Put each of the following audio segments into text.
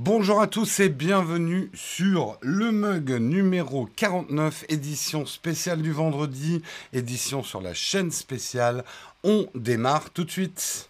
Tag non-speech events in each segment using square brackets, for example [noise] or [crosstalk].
Bonjour à tous et bienvenue sur le mug numéro 49, édition spéciale du vendredi, édition sur la chaîne spéciale. On démarre tout de suite.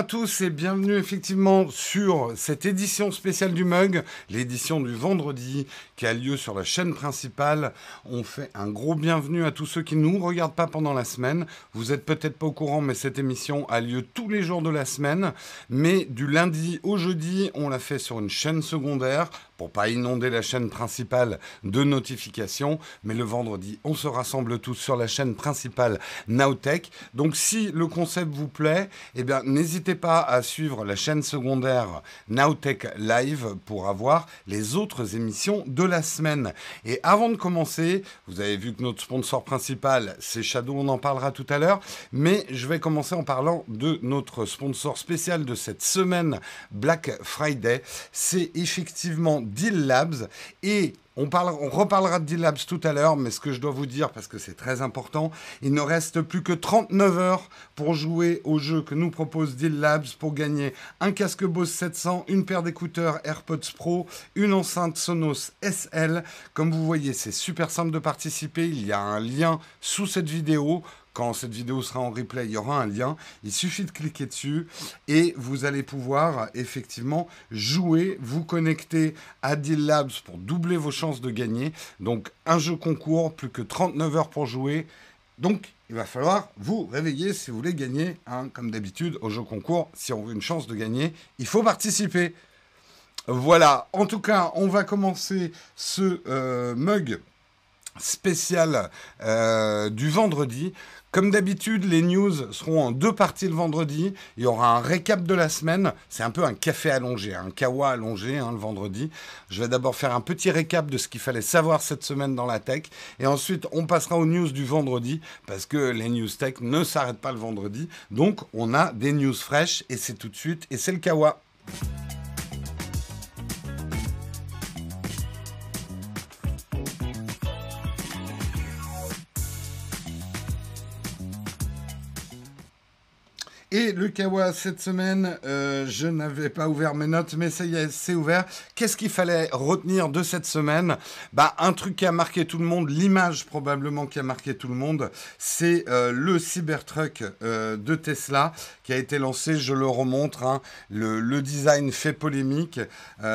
À tous et bienvenue effectivement sur cette édition spéciale du mug, l'édition du vendredi qui a lieu sur la chaîne principale. On fait un gros bienvenue à tous ceux qui ne nous regardent pas pendant la semaine. Vous êtes peut-être pas au courant, mais cette émission a lieu tous les jours de la semaine. Mais du lundi au jeudi, on l'a fait sur une chaîne secondaire pour pas inonder la chaîne principale de notifications. Mais le vendredi, on se rassemble tous sur la chaîne principale Nowtech. Donc si le concept vous plaît, eh bien n'hésitez pas à suivre la chaîne secondaire Nowtech Live pour avoir les autres émissions de la semaine. Et avant de commencer, vous avez vu que notre sponsor principal, c'est Shadow, on en parlera tout à l'heure. Mais je vais commencer en parlant de notre sponsor spécial de cette semaine Black Friday. C'est effectivement Deal Labs. Et on, reparlera de Deal Labs tout à l'heure, mais ce que je dois vous dire, parce que c'est très important, il ne reste plus que 39 heures pour jouer au jeu que nous propose Deal Labs pour gagner un casque Bose 700, une paire d'écouteurs AirPods Pro, une enceinte Sonos SL. Comme vous voyez, c'est super simple de participer. Il y a un lien sous cette vidéo. Quand cette vidéo sera en replay, il y aura un lien. Il suffit de cliquer dessus et vous allez pouvoir effectivement jouer, vous connecter à Deal Labs pour doubler vos chances de gagner. Donc un jeu concours, plus que 39 heures pour jouer. Donc il va falloir vous réveiller si vous voulez gagner. Hein, comme d'habitude, au jeu concours, si on veut une chance de gagner, il faut participer. Voilà, en tout cas, on va commencer ce euh, mug spécial euh, du vendredi. Comme d'habitude, les news seront en deux parties le vendredi. Il y aura un récap de la semaine. C'est un peu un café allongé, un kawa allongé hein, le vendredi. Je vais d'abord faire un petit récap de ce qu'il fallait savoir cette semaine dans la tech. Et ensuite, on passera aux news du vendredi parce que les news tech ne s'arrêtent pas le vendredi. Donc, on a des news fraîches et c'est tout de suite. Et c'est le kawa. Et le Kawa, cette semaine, euh, je n'avais pas ouvert mes notes, mais ça y est, c'est ouvert. Qu'est-ce qu'il fallait retenir de cette semaine? Bah, un truc qui a marqué tout le monde, l'image probablement qui a marqué tout le monde, c'est euh, le Cybertruck euh, de Tesla qui a été lancé. Je le remontre. Hein. Le, design fait polémique.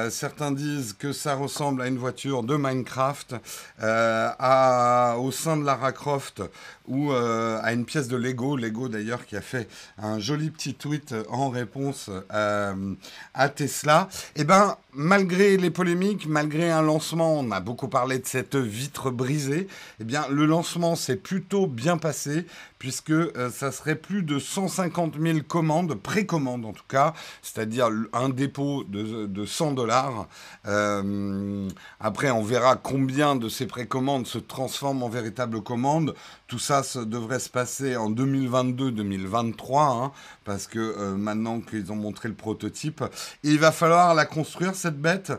certains disent que ça ressemble à une voiture de Minecraft, à, au sein de Lara Croft ou à une pièce de Lego. Lego d'ailleurs qui a fait un joli petit tweet en réponse euh, à Tesla. Eh ben, malgré les polémiques, malgré un lancement, on a beaucoup parlé de cette vitre brisée. Eh bien, le lancement s'est plutôt bien passé puisque euh, ça serait plus de 150 000 commandes, précommandes en tout cas, c'est-à-dire un dépôt de, 100 dollars. Euh, après, on verra combien de ces précommandes se transforment en véritables commandes. Tout ça, devrait se passer en 2022-2023, hein, parce que euh, maintenant qu'ils ont montré le prototype, il va falloir la construire, cette bête.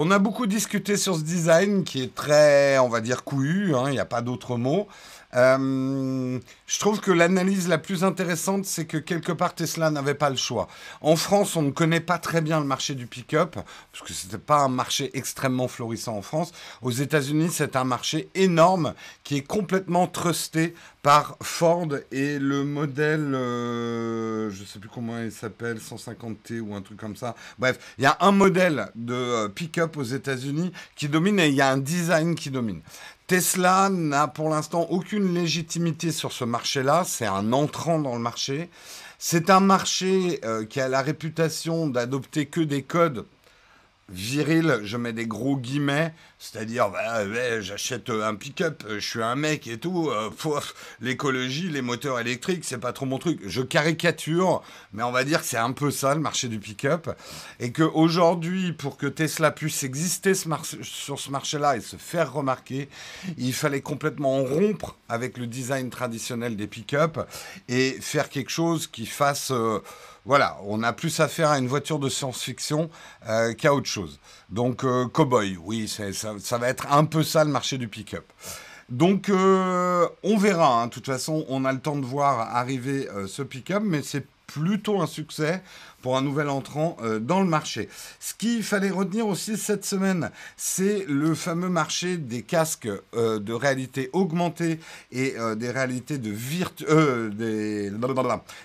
On a beaucoup discuté sur ce design qui est très, on va dire, couillu, hein, il n'y a pas d'autre mot. Euh, je trouve que l'analyse la plus intéressante, c'est que quelque part Tesla n'avait pas le choix. En France, on ne connaît pas très bien le marché du pick-up, parce que ce n'était pas un marché extrêmement florissant en France. Aux États-Unis, c'est un marché énorme qui est complètement trusté par Ford et le modèle, euh, je sais plus comment il s'appelle, 150T ou un truc comme ça. Bref, il y a un modèle de euh, pick-up aux États-Unis qui domine et il y a un design qui domine. Tesla n'a pour l'instant aucune légitimité sur ce marché-là. C'est un entrant dans le marché. C'est un marché euh, qui a la réputation d'adopter que des codes virils, je mets des gros guillemets, C'est-à-dire, bah, j'achète un pick-up, je suis un mec et tout. Euh, [laughs] l'écologie, les moteurs électriques, c'est pas trop mon truc. Je caricature, mais on va dire que c'est un peu ça le marché du pick-up. Et qu'aujourd'hui, pour que Tesla puisse exister sur ce marché-là et se faire remarquer, il fallait complètement rompre avec le design traditionnel des pick-up et faire quelque chose qui fasse. Euh, voilà, on a plus affaire à une voiture de science-fiction euh, qu'à autre chose. Donc, euh, cowboy, oui, ça, va être un peu ça le marché du pick-up. Donc, euh, on verra. Hein. De toute façon, on a le temps de voir arriver ce pick-up, mais c'est plutôt un succès pour un nouvel entrant euh, dans le marché. Ce qu'il fallait retenir aussi cette semaine, c'est le fameux marché des casques euh, de réalité augmentée et euh, des réalités de virtu des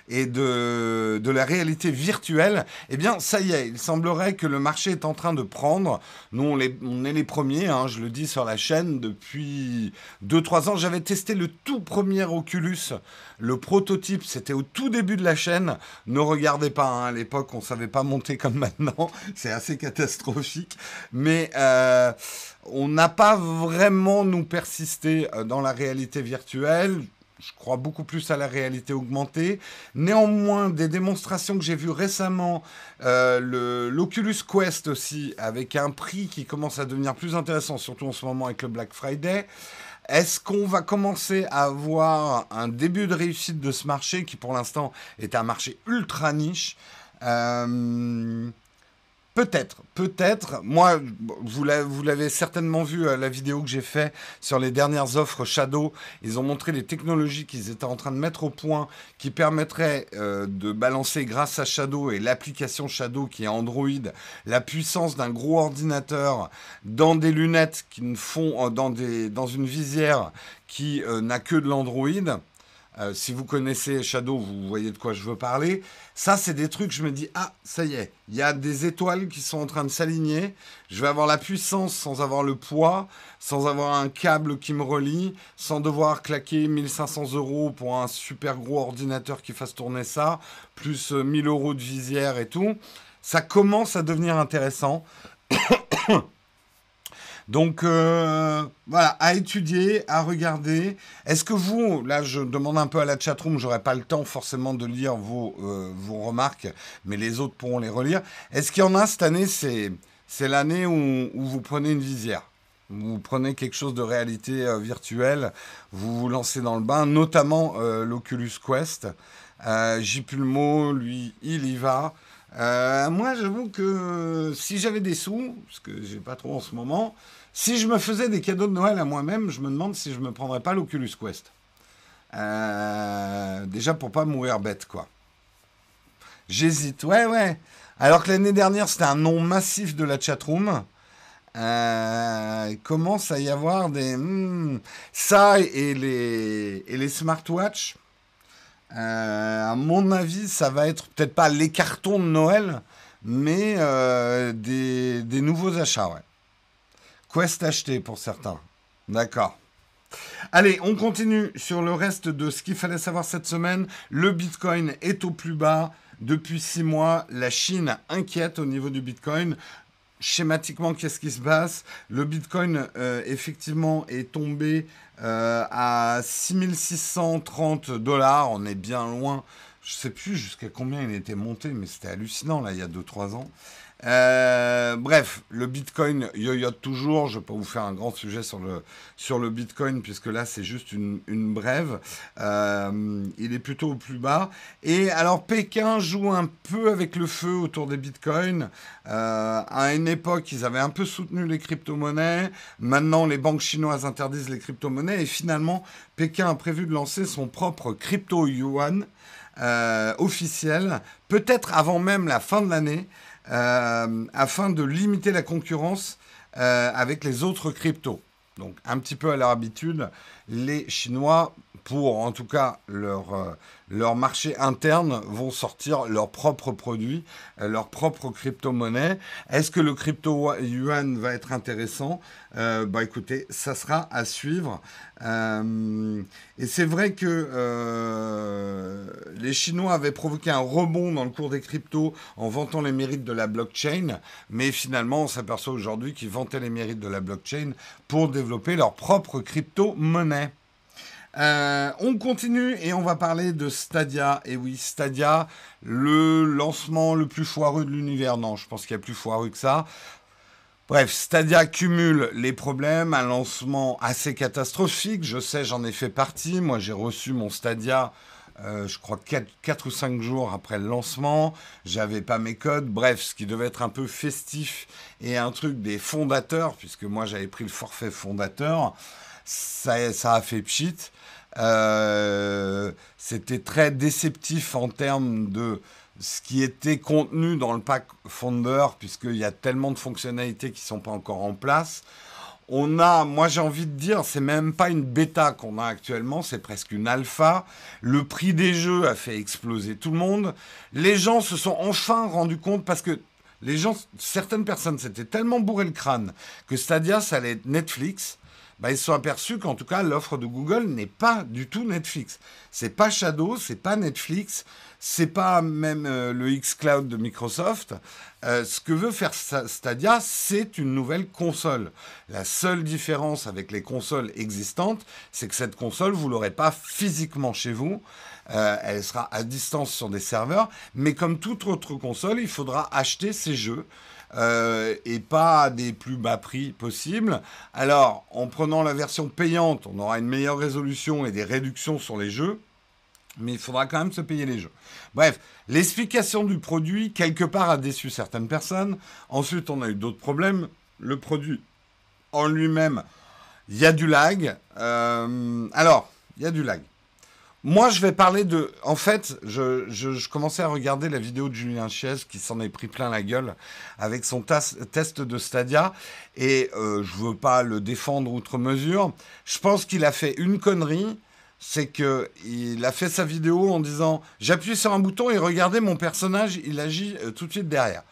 et de, de la réalité virtuelle. Eh bien, ça y est, il semblerait que le marché est en train de prendre. Nous, on, on est les premiers, hein, je le dis sur la chaîne depuis 2-3 ans. J'avais testé le tout premier Oculus, le prototype, c'était au tout début de la chaîne. Ne regardez pas hein, les l'époque, on savait pas monter comme maintenant. [laughs] C'est assez catastrophique. Mais euh, on n'a pas vraiment nous persisté euh, dans la réalité virtuelle. Je crois beaucoup plus à la réalité augmentée. Néanmoins, des démonstrations que j'ai vues récemment, euh, l'Oculus Quest aussi, avec un prix qui commence à devenir plus intéressant, surtout en ce moment avec le Black Friday. Est-ce qu'on va commencer à avoir un début de réussite de ce marché qui pour l'instant est un marché ultra niche euh, peut-être, peut-être. Moi, vous l'avez certainement vu euh, la vidéo que j'ai fait sur les dernières offres Shadow. Ils ont montré les technologies qu'ils étaient en train de mettre au point qui permettraient euh, de balancer grâce à Shadow et l'application Shadow qui est Android la puissance d'un gros ordinateur dans des lunettes qui ne font dans, des, dans une visière qui n'a que de l'Android. Euh, si vous connaissez Shadow, vous voyez de quoi je veux parler. Ça, c'est des trucs, je me dis, ah, ça y est, il y a des étoiles qui sont en train de s'aligner. Je vais avoir la puissance sans avoir le poids, sans avoir un câble qui me relie, sans devoir claquer 1500 euros pour un super gros ordinateur qui fasse tourner ça, plus 1000 euh, euros de visière et tout. Ça commence à devenir intéressant. [coughs] Donc euh, voilà, à étudier, à regarder. Est-ce que vous, là je demande un peu à la chatroom, j'aurai pas le temps forcément de lire vos, euh, vos remarques, mais les autres pourront les relire. Est-ce qu'il y en a cette année, c'est, c'est l'année où, vous prenez une visière? Vous prenez quelque chose de réalité euh, virtuelle, vous vous lancez dans le bain, notamment l'Oculus Quest. J. Pulmo, lui, il y va. Euh, moi, j'avoue que si j'avais des sous, parce que j'ai pas trop en ce moment, si je me faisais des cadeaux de Noël à moi-même, je me demande si je me prendrais pas l'Oculus Quest. Euh, déjà pour pas mourir bête, quoi. J'hésite, ouais, ouais. Alors que l'année dernière, c'était un nom massif de la chatroom. Euh, il commence à y avoir des. Hmm, ça et les, et les smartwatches euh, à mon avis, ça va être peut-être pas les cartons de Noël, mais euh, des, nouveaux achats. Quest acheté pour certains. D'accord. Allez, on continue sur le reste de ce qu'il fallait savoir cette semaine. Le Bitcoin est au plus bas. Depuis six mois, la Chine inquiète au niveau du Bitcoin schématiquement, qu'est-ce qui se passe? Le Bitcoin, euh, effectivement, est tombé euh, à 6630 dollars. On est bien loin. Je ne sais plus jusqu'à combien il était monté, mais c'était hallucinant, là, il y a 2-3 ans. Euh, bref, le Bitcoin yoyote toujours. Je pas vous faire un grand sujet sur le, sur le Bitcoin, puisque là, c'est juste une, une brève. Euh, il est plutôt au plus bas. Et alors, Pékin joue un peu avec le feu autour des Bitcoins. Euh, à une époque, ils avaient un peu soutenu les crypto-monnaies. Maintenant, les banques chinoises interdisent les crypto-monnaies. Et finalement, Pékin a prévu de lancer son propre crypto-yuan officiel, peut-être avant même la fin de l'année. Euh, afin de limiter la concurrence euh, avec les autres cryptos. Donc un petit peu à leur habitude, les Chinois, pour en tout cas leur, euh, leur marché interne, vont sortir leurs propres produits, leurs propres crypto-monnaies. Est-ce que le crypto-yuan va être intéressant? Bah écoutez, ça sera à suivre. et c'est vrai que les Chinois avaient provoqué un rebond dans le cours des cryptos en vantant les mérites de la blockchain, mais finalement, on s'aperçoit aujourd'hui qu'ils vantaient les mérites de la blockchain pour développer leur propre crypto-monnaie. Euh, on continue et on va parler de Stadia. Et oui, Stadia, le lancement le plus foireux de l'univers. Non, je pense qu'il y a plus foireux que ça. Bref, Stadia cumule les problèmes, un lancement assez catastrophique. Je sais, j'en ai fait partie. Moi, j'ai reçu mon Stadia, euh, je crois, 4, ou 5 jours après le lancement. J'avais pas mes codes. Bref, ce qui devait être un peu festif et un truc des fondateurs, puisque moi, j'avais pris le forfait fondateur. Ça, ça a fait pchit. Euh, c'était très déceptif en termes de ce qui était contenu dans le pack Founder, puisqu'il y a tellement de fonctionnalités qui ne sont pas encore en place. On a, moi j'ai envie de dire, c'est même pas une bêta qu'on a actuellement, c'est presque une alpha. Le prix des jeux a fait exploser tout le monde. Les gens se sont enfin rendus compte parce que les gens, certaines personnes s'étaient tellement bourré le crâne que Stadia ça allait être Netflix bah, ils se sont aperçus qu'en tout cas, l'offre de Google n'est pas du tout Netflix. C'est pas Shadow, c'est pas Netflix, c'est pas même euh, le xCloud de Microsoft. Euh, ce que veut faire Stadia, c'est une nouvelle console. La seule différence avec les consoles existantes, c'est que cette console, vous l'aurez pas physiquement chez vous. Euh, elle sera à distance sur des serveurs, mais comme toute autre console, il faudra acheter ces jeux. Euh, et pas des plus bas prix possibles. Alors, en prenant la version payante, on aura une meilleure résolution et des réductions sur les jeux, mais il faudra quand même se payer les jeux. Bref, l'explication du produit, quelque part, a déçu certaines personnes. Ensuite, on a eu d'autres problèmes. Le produit en lui-même, il y a du lag. Euh, alors, il y a du lag. Moi, je vais parler de. En fait, je, commençais à regarder la vidéo de Julien Chiez qui s'en est pris plein la gueule avec son test de Stadia. Et euh, je veux pas le défendre outre mesure. Je pense qu'il a fait une connerie. C'est qu'il a fait sa vidéo en disant J'appuie sur un bouton et regardez mon personnage, il agit euh, tout de suite derrière.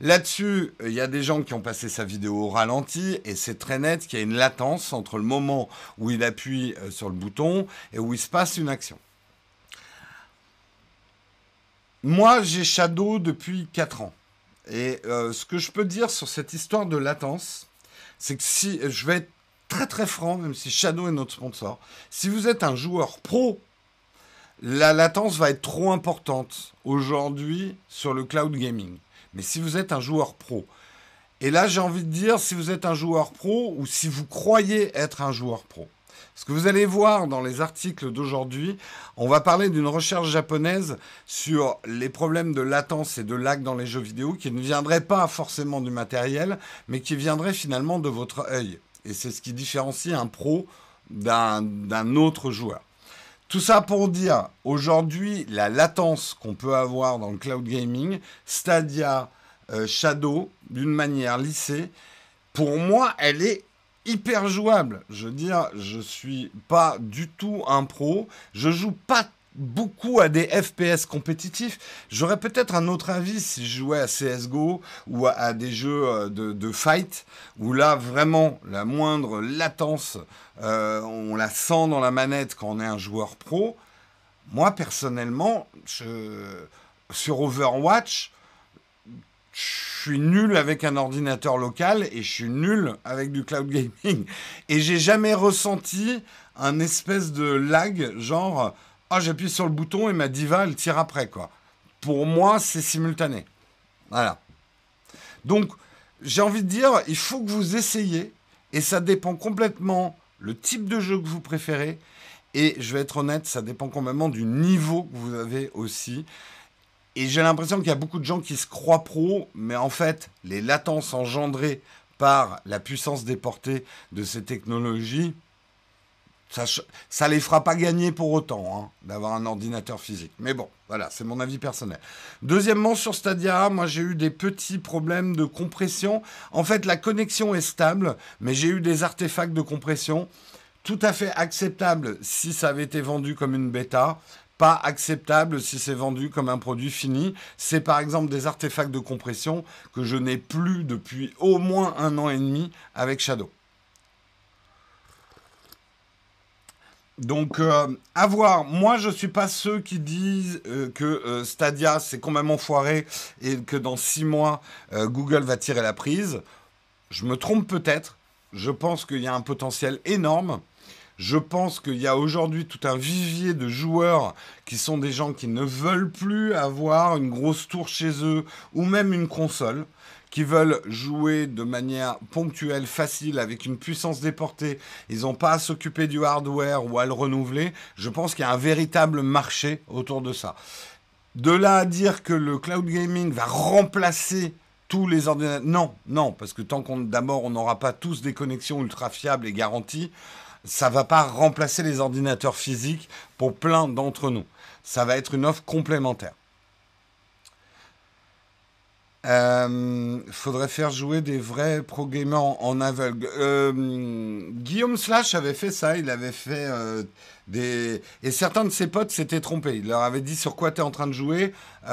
Là-dessus, il y a des gens qui ont passé sa vidéo au ralenti et c'est très net qu'il y a une latence entre le moment où il appuie euh, sur le bouton et où il se passe une action. Moi, j'ai Shadow depuis 4 ans. Et euh, ce que je peux dire sur cette histoire de latence, c'est que si je vais être très très franc, même si Shadow est notre sponsor, si vous êtes un joueur pro, la latence va être trop importante aujourd'hui sur le cloud gaming. Mais si vous êtes un joueur pro, et là j'ai envie de dire si vous êtes un joueur pro ou si vous croyez être un joueur pro. Ce que vous allez voir dans les articles d'aujourd'hui, on va parler d'une recherche japonaise sur les problèmes de latence et de lag dans les jeux vidéo qui ne viendraient pas forcément du matériel, mais qui viendraient finalement de votre œil. Et c'est ce qui différencie un pro d'un autre joueur. Tout ça pour dire, aujourd'hui, la latence qu'on peut avoir dans le cloud gaming, Stadia, euh, Shadow, d'une manière lissée, pour moi, elle est hyper jouable. Je veux dire, je suis pas du tout un pro. Je joue pas beaucoup à des FPS compétitifs. J'aurais peut-être un autre avis si je jouais à CSGO ou à, des jeux euh, de, fight, où là, vraiment, la moindre latence, euh, on la sent dans la manette quand on est un joueur pro. Moi, personnellement, sur Overwatch, je suis nul avec un ordinateur local et je suis nul avec du cloud gaming. Et j'ai jamais ressenti un espèce de lag, genre ah, j'appuie sur le bouton et ma diva, elle tire après, quoi. Pour moi, c'est simultané. Voilà. Donc, j'ai envie de dire, il faut que vous essayiez, et ça dépend complètement le type de jeu que vous préférez, et je vais être honnête, ça dépend complètement du niveau que vous avez aussi. Et j'ai l'impression qu'il y a beaucoup de gens qui se croient pro, mais en fait, les latences engendrées par la puissance déportée de ces technologies, ça les fera pas gagner pour autant hein, d'avoir un ordinateur physique. Mais bon, voilà, c'est mon avis personnel. Deuxièmement, sur Stadia, moi j'ai eu des petits problèmes de compression. En fait, la connexion est stable, mais j'ai eu des artefacts de compression tout à fait acceptables si ça avait été vendu comme une bêta. Pas acceptable si c'est vendu comme un produit fini. C'est par exemple des artefacts de compression que je n'ai plus depuis au moins un an et demi avec Shadow. Donc, euh, à voir. Moi, je suis pas ceux qui disent euh, que euh, Stadia, c'est complètement foiré et que dans six mois, Google va tirer la prise. Je me trompe peut-être. Je pense qu'il y a un potentiel énorme. Je pense qu'il y a aujourd'hui tout un vivier de joueurs qui sont des gens qui ne veulent plus avoir une grosse tour chez eux ou même une console qui veulent jouer de manière ponctuelle, facile, avec une puissance déportée, ils n'ont pas à s'occuper du hardware ou à le renouveler, je pense qu'il y a un véritable marché autour de ça. De là à dire que le cloud gaming va remplacer tous les ordinateurs, non, non, parce que tant qu'on d'abord on n'aura pas tous des connexions ultra fiables et garanties, ça va pas remplacer les ordinateurs physiques pour plein d'entre nous. Ça va être une offre complémentaire. Euh, faudrait faire jouer des vrais pro gamers en, aveugle. Euh, Guillaume Slash avait fait ça, il avait fait euh, des... Et certains de ses potes s'étaient trompés. Il leur avait dit sur quoi tu es en train de jouer,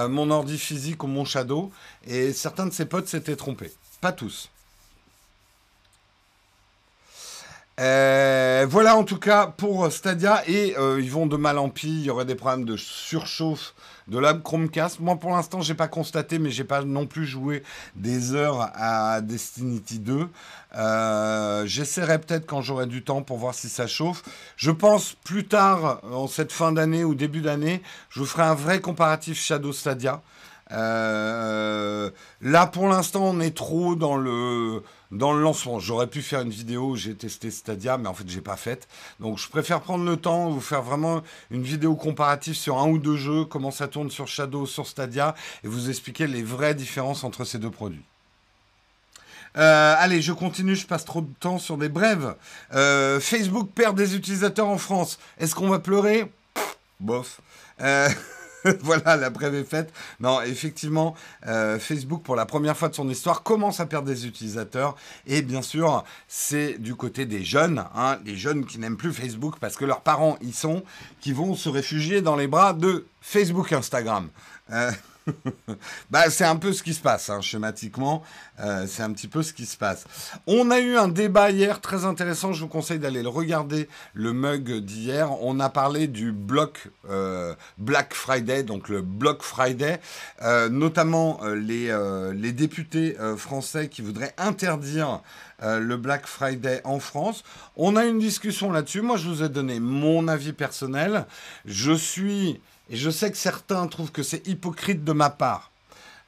mon ordi physique ou mon shadow? Et certains de ses potes s'étaient trompés. Pas tous. Voilà en tout cas pour Stadia et ils vont de mal en pis, il y aurait des problèmes de surchauffe de la Chromecast. Moi, pour l'instant, j'ai pas constaté, mais j'ai pas non plus joué des heures à Destiny 2. Euh, j'essaierai peut-être quand j'aurai du temps pour voir si ça chauffe. Je pense plus tard, en cette fin d'année ou début d'année, je vous ferai un vrai comparatif Shadow Stadia. Euh, là, pour l'instant, on est trop dans le dans le lancement. J'aurais pu faire une vidéo où j'ai testé Stadia, mais en fait, j'ai pas faite. Donc, je préfère prendre le temps, vous faire vraiment une vidéo comparative sur un ou deux jeux, comment ça tourne sur Shadow, sur Stadia, et vous expliquer les vraies différences entre ces deux produits. Euh, allez, je continue, je passe trop de temps sur des brèves. Euh, Facebook perd des utilisateurs en France. Est-ce qu'on va pleurer? Bof. Euh, [laughs] [laughs] voilà, la brève est faite. Non, effectivement, euh, Facebook, pour la première fois de son histoire, commence à perdre des utilisateurs. Et bien sûr, c'est du côté des jeunes, hein, les jeunes qui n'aiment plus Facebook parce que leurs parents y sont, qui vont se réfugier dans les bras de Facebook Instagram. Euh, [laughs] bah, c'est un peu ce qui se passe, hein, schématiquement. Euh, c'est un petit peu ce qui se passe. On a eu un débat hier très intéressant. Je vous conseille d'aller le regarder, le mug d'hier. On a parlé du bloc euh, Black Friday, donc le Friday, euh, notamment les, les députés français qui voudraient interdire le Black Friday en France. On a une discussion là-dessus. Moi, je vous ai donné mon avis personnel. Je suis et je sais que certains trouvent que c'est hypocrite de ma part.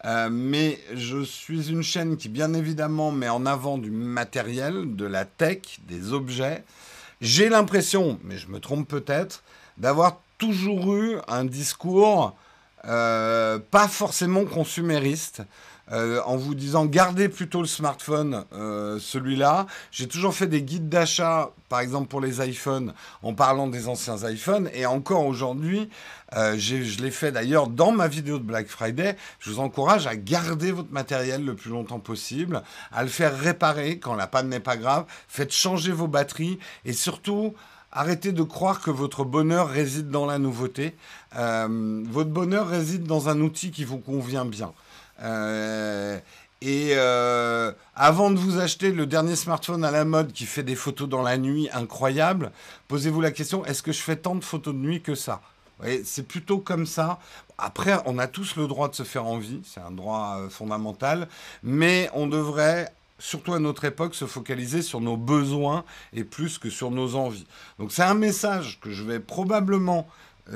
Euh, mais je suis une chaîne qui, bien évidemment, met en avant du matériel, de la tech, des objets. J'ai l'impression, mais je me trompe peut-être, d'avoir toujours eu un discours euh, pas forcément consumériste. Euh, en vous disant gardez plutôt le smartphone, euh, celui-là. J'ai toujours fait des guides d'achat, par exemple pour les iPhones, en parlant des anciens iPhones. Et encore aujourd'hui, euh, je l'ai fait d'ailleurs dans ma vidéo de Black Friday. Je vous encourage à garder votre matériel le plus longtemps possible, à le faire réparer quand la panne n'est pas grave. Faites changer vos batteries et surtout Arrêtez de croire que votre bonheur réside dans la nouveauté. votre bonheur réside dans un outil qui vous convient bien. Euh, et euh, avant de vous acheter le dernier smartphone à la mode qui fait des photos dans la nuit incroyables, posez-vous la question est-ce que je fais tant de photos de nuit que ça? C'est plutôt comme ça. Après, on a tous le droit de se faire envie, c'est un droit euh, fondamental, mais on devrait surtout à notre époque, se focaliser sur nos besoins et plus que sur nos envies. Donc c'est un message que je vais probablement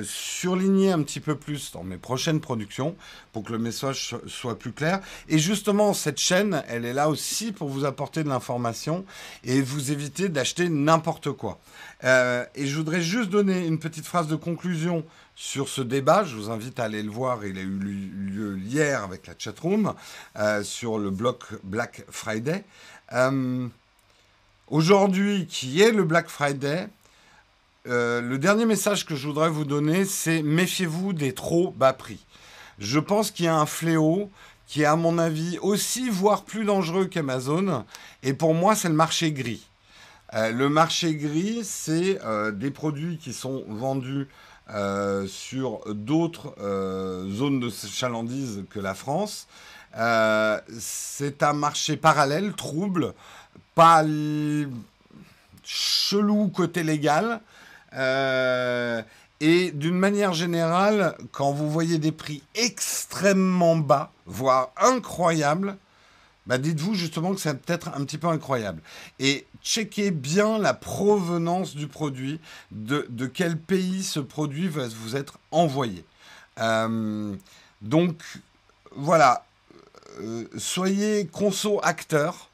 surligner un petit peu plus dans mes prochaines productions pour que le message soit plus clair. Et justement, cette chaîne, elle est là aussi pour vous apporter de l'information et vous éviter d'acheter n'importe quoi. Euh, et je voudrais juste donner une petite phrase de conclusion sur ce débat. Je vous invite à aller le voir. Il a eu lieu hier avec la chatroom euh, sur le bloc Black Friday. Aujourd'hui, qui est le Black Friday, euh, le dernier message que je voudrais vous donner, c'est méfiez-vous des trop bas prix. Je pense qu'il y a un fléau qui est, à mon avis, aussi, voire plus dangereux qu'Amazon. Et pour moi, c'est le marché gris. Euh, le marché gris, c'est euh, des produits qui sont vendus sur d'autres zones de chalandise que la France. c'est un marché parallèle, trouble, pas chelou côté légal, Euh, et d'une manière générale, quand vous voyez des prix extrêmement bas, voire incroyables, bah dites-vous justement que c'est peut-être un petit peu incroyable. Et checkez bien la provenance du produit, de, quel pays ce produit va vous être envoyé. Euh, donc voilà, euh, soyez conso acteur.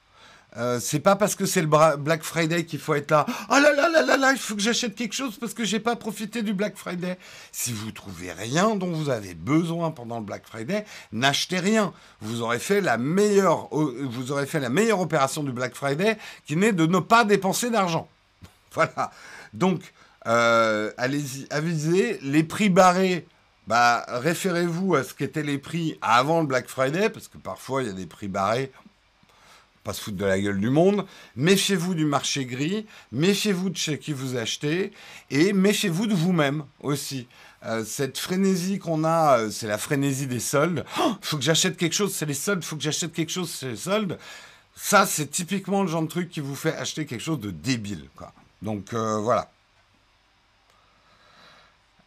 Euh, c'est pas parce que c'est le Black Friday qu'il faut être là. Oh là là là là là, il faut que j'achète quelque chose parce que j'ai pas profité du Black Friday. Si vous trouvez rien dont vous avez besoin pendant le Black Friday, n'achetez rien. Vous aurez fait la meilleure, opération du Black Friday, qui n'est de ne pas dépenser d'argent. [laughs] voilà. Donc, euh, allez-y, avisez. Les prix barrés, bah, référez-vous à ce qu'étaient les prix avant le Black Friday, parce que parfois il y a des prix barrés se foutre de la gueule du monde. Méfiez-vous du marché gris, méfiez-vous de chez qui vous achetez et méfiez-vous de vous-même aussi. Euh, cette frénésie qu'on a, euh, c'est la frénésie des soldes. Oh, faut que j'achète quelque chose, c'est les soldes. Faut que j'achète quelque chose, c'est les soldes. Ça, c'est typiquement le genre de truc qui vous fait acheter quelque chose de débile. Donc euh, voilà.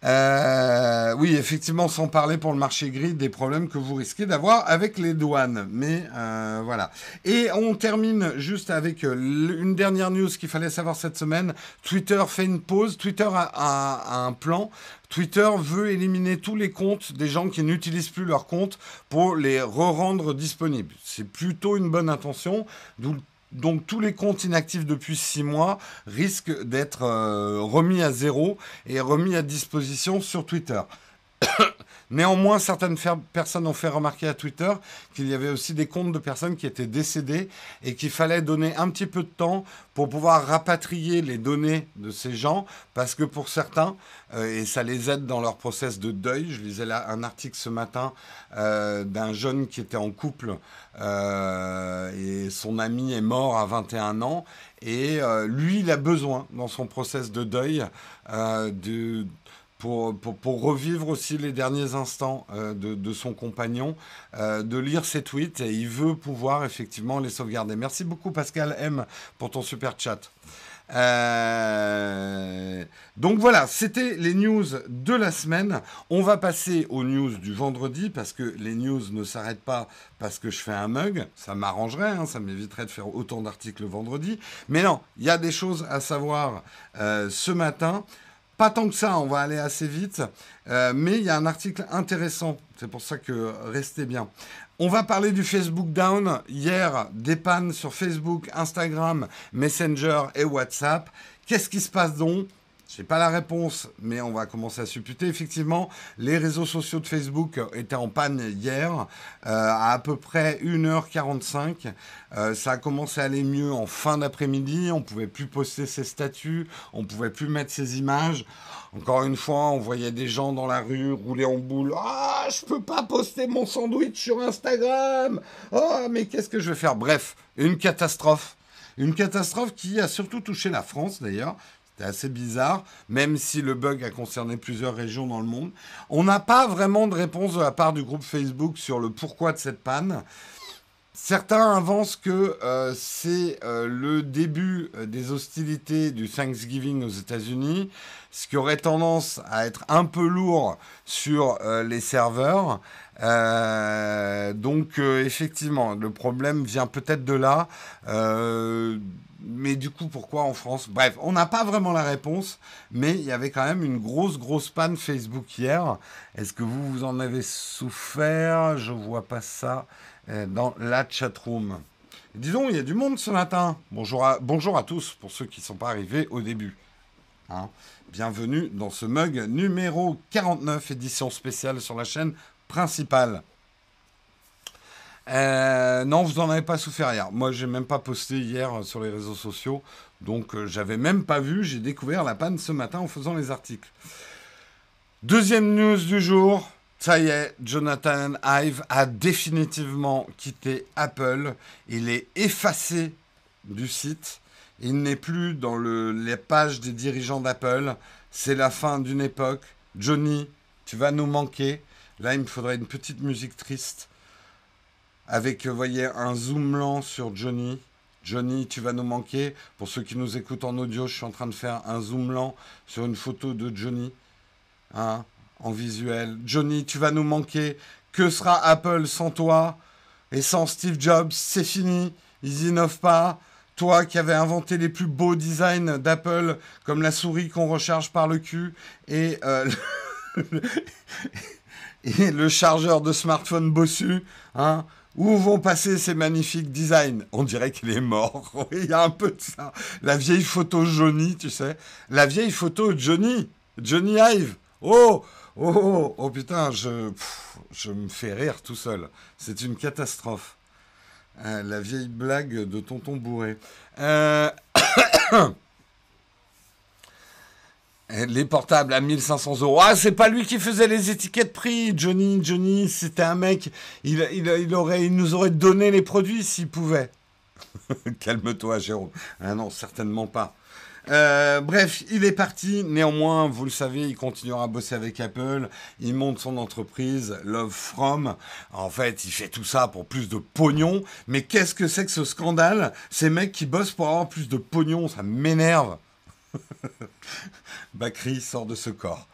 Euh, oui, effectivement, sans parler pour le marché gris des problèmes que vous risquez d'avoir avec les douanes. Mais euh, voilà. Et on termine juste avec euh, une dernière news qu'il fallait savoir cette semaine. Twitter fait une pause. Twitter a, un plan. Twitter veut éliminer tous les comptes des gens qui n'utilisent plus leur compte pour les re-rendre disponibles. C'est plutôt une bonne intention, d'où donc tous les comptes inactifs depuis six mois risquent d'être euh, remis à zéro et remis à disposition sur Twitter. Néanmoins, certaines personnes ont fait remarquer à Twitter qu'il y avait aussi des comptes de personnes qui étaient décédées et qu'il fallait donner un petit peu de temps pour pouvoir rapatrier les données de ces gens, parce que pour certains, euh, et ça les aide dans leur process de deuil, je lisais là un article ce matin euh, d'un jeune qui était en couple euh, et son ami est mort à 21 ans, et lui, il a besoin dans son process de deuil de pour, pour, revivre aussi les derniers instants euh, de, son compagnon, euh, de lire ses tweets et il veut pouvoir effectivement les sauvegarder. Merci beaucoup Pascal M pour ton super chat. Euh, donc voilà, c'était les news de la semaine. On va passer aux news du vendredi parce que les news ne s'arrêtent pas parce que je fais un mug. Ça m'arrangerait, hein, ça m'éviterait de faire autant d'articles vendredi. Mais non, il y a des choses à savoir ce matin. Pas tant que ça, on va aller assez vite. Euh, mais il y a un article intéressant. C'est pour ça que restez bien. On va parler du Facebook Down. Hier, des pannes sur Facebook, Instagram, Messenger et WhatsApp. Qu'est-ce qui se passe donc? Je n'ai pas la réponse, mais on va commencer à supputer. Effectivement, les réseaux sociaux de Facebook étaient en panne hier, euh, à peu près 1h45. Euh, ça a commencé à aller mieux en fin d'après-midi. On pouvait plus poster ses statuts, on pouvait plus mettre ses images. Encore une fois, on voyait des gens dans la rue rouler en boule. Ah, je peux pas poster mon sandwich sur Instagram. Oh, mais qu'est-ce que je vais faire? Bref, une catastrophe. Une catastrophe qui a surtout touché la France d'ailleurs. C'est assez bizarre, même si le bug a concerné plusieurs régions dans le monde. On n'a pas vraiment de réponse de la part du groupe Facebook sur le pourquoi de cette panne. Certains avancent que euh, c'est euh, le début euh, des hostilités du Thanksgiving aux États-Unis, ce qui aurait tendance à être un peu lourd sur les serveurs. donc effectivement, le problème vient peut-être de là mais du coup, pourquoi en France? Bref, on n'a pas vraiment la réponse, mais il y avait quand même une grosse, grosse panne Facebook hier. Est-ce que vous, vous en avez souffert? Je vois pas ça euh, dans la chatroom. Disons, il y a du monde ce matin. Bonjour à, bonjour à tous pour ceux qui ne sont pas arrivés au début. Hein. Bienvenue dans ce mug numéro 49, édition spéciale sur la chaîne principale. Euh, non, vous n'en avez pas souffert hier. Moi, j'ai même pas posté hier sur les réseaux sociaux, donc euh, j'avais même pas vu. J'ai découvert la panne ce matin en faisant les articles. Deuxième news du jour. Ça y est, Jonathan Ive a définitivement quitté Apple. Il est effacé du site. Il n'est plus dans le, les pages des dirigeants d'Apple. C'est la fin d'une époque. Johnny, tu vas nous manquer. Là, il me faudrait une petite musique triste avec, vous voyez, un zoom lent sur Johnny. Johnny, tu vas nous manquer. Pour ceux qui nous écoutent en audio, je suis en train de faire un zoom lent sur une photo de Johnny. Hein, en visuel. Johnny, tu vas nous manquer. Que sera Apple sans toi Et sans Steve Jobs, c'est fini. Ils innovent pas. Toi qui avais inventé les plus beaux designs d'Apple, comme la souris qu'on recharge par le cul et, euh, [laughs] et le chargeur de smartphone bossu, hein, où vont passer ces magnifiques designs On dirait qu'il est mort. Il y a un peu de ça. La vieille photo Johnny, tu sais. La vieille photo Johnny. Johnny Ive. Oh Oh, oh, oh putain, je, je me fais rire tout seul. C'est une catastrophe. Euh, la vieille blague de tonton bourré. Euh, les portables à 1500 euros. Ah, c'est pas lui qui faisait les étiquettes prix, Johnny. Johnny, c'était un mec. Il, aurait, il nous aurait donné les produits s'il pouvait. [laughs] Calme-toi, Jérôme. Ah non, certainement pas. Euh, bref, il est parti. Néanmoins, vous le savez, il continuera à bosser avec Apple. Il monte son entreprise, Love From. En fait, il fait tout ça pour plus de pognon. Mais qu'est-ce que c'est que ce scandale? Ces mecs qui bossent pour avoir plus de pognon, ça m'énerve. [laughs] Bakri sort de ce corps.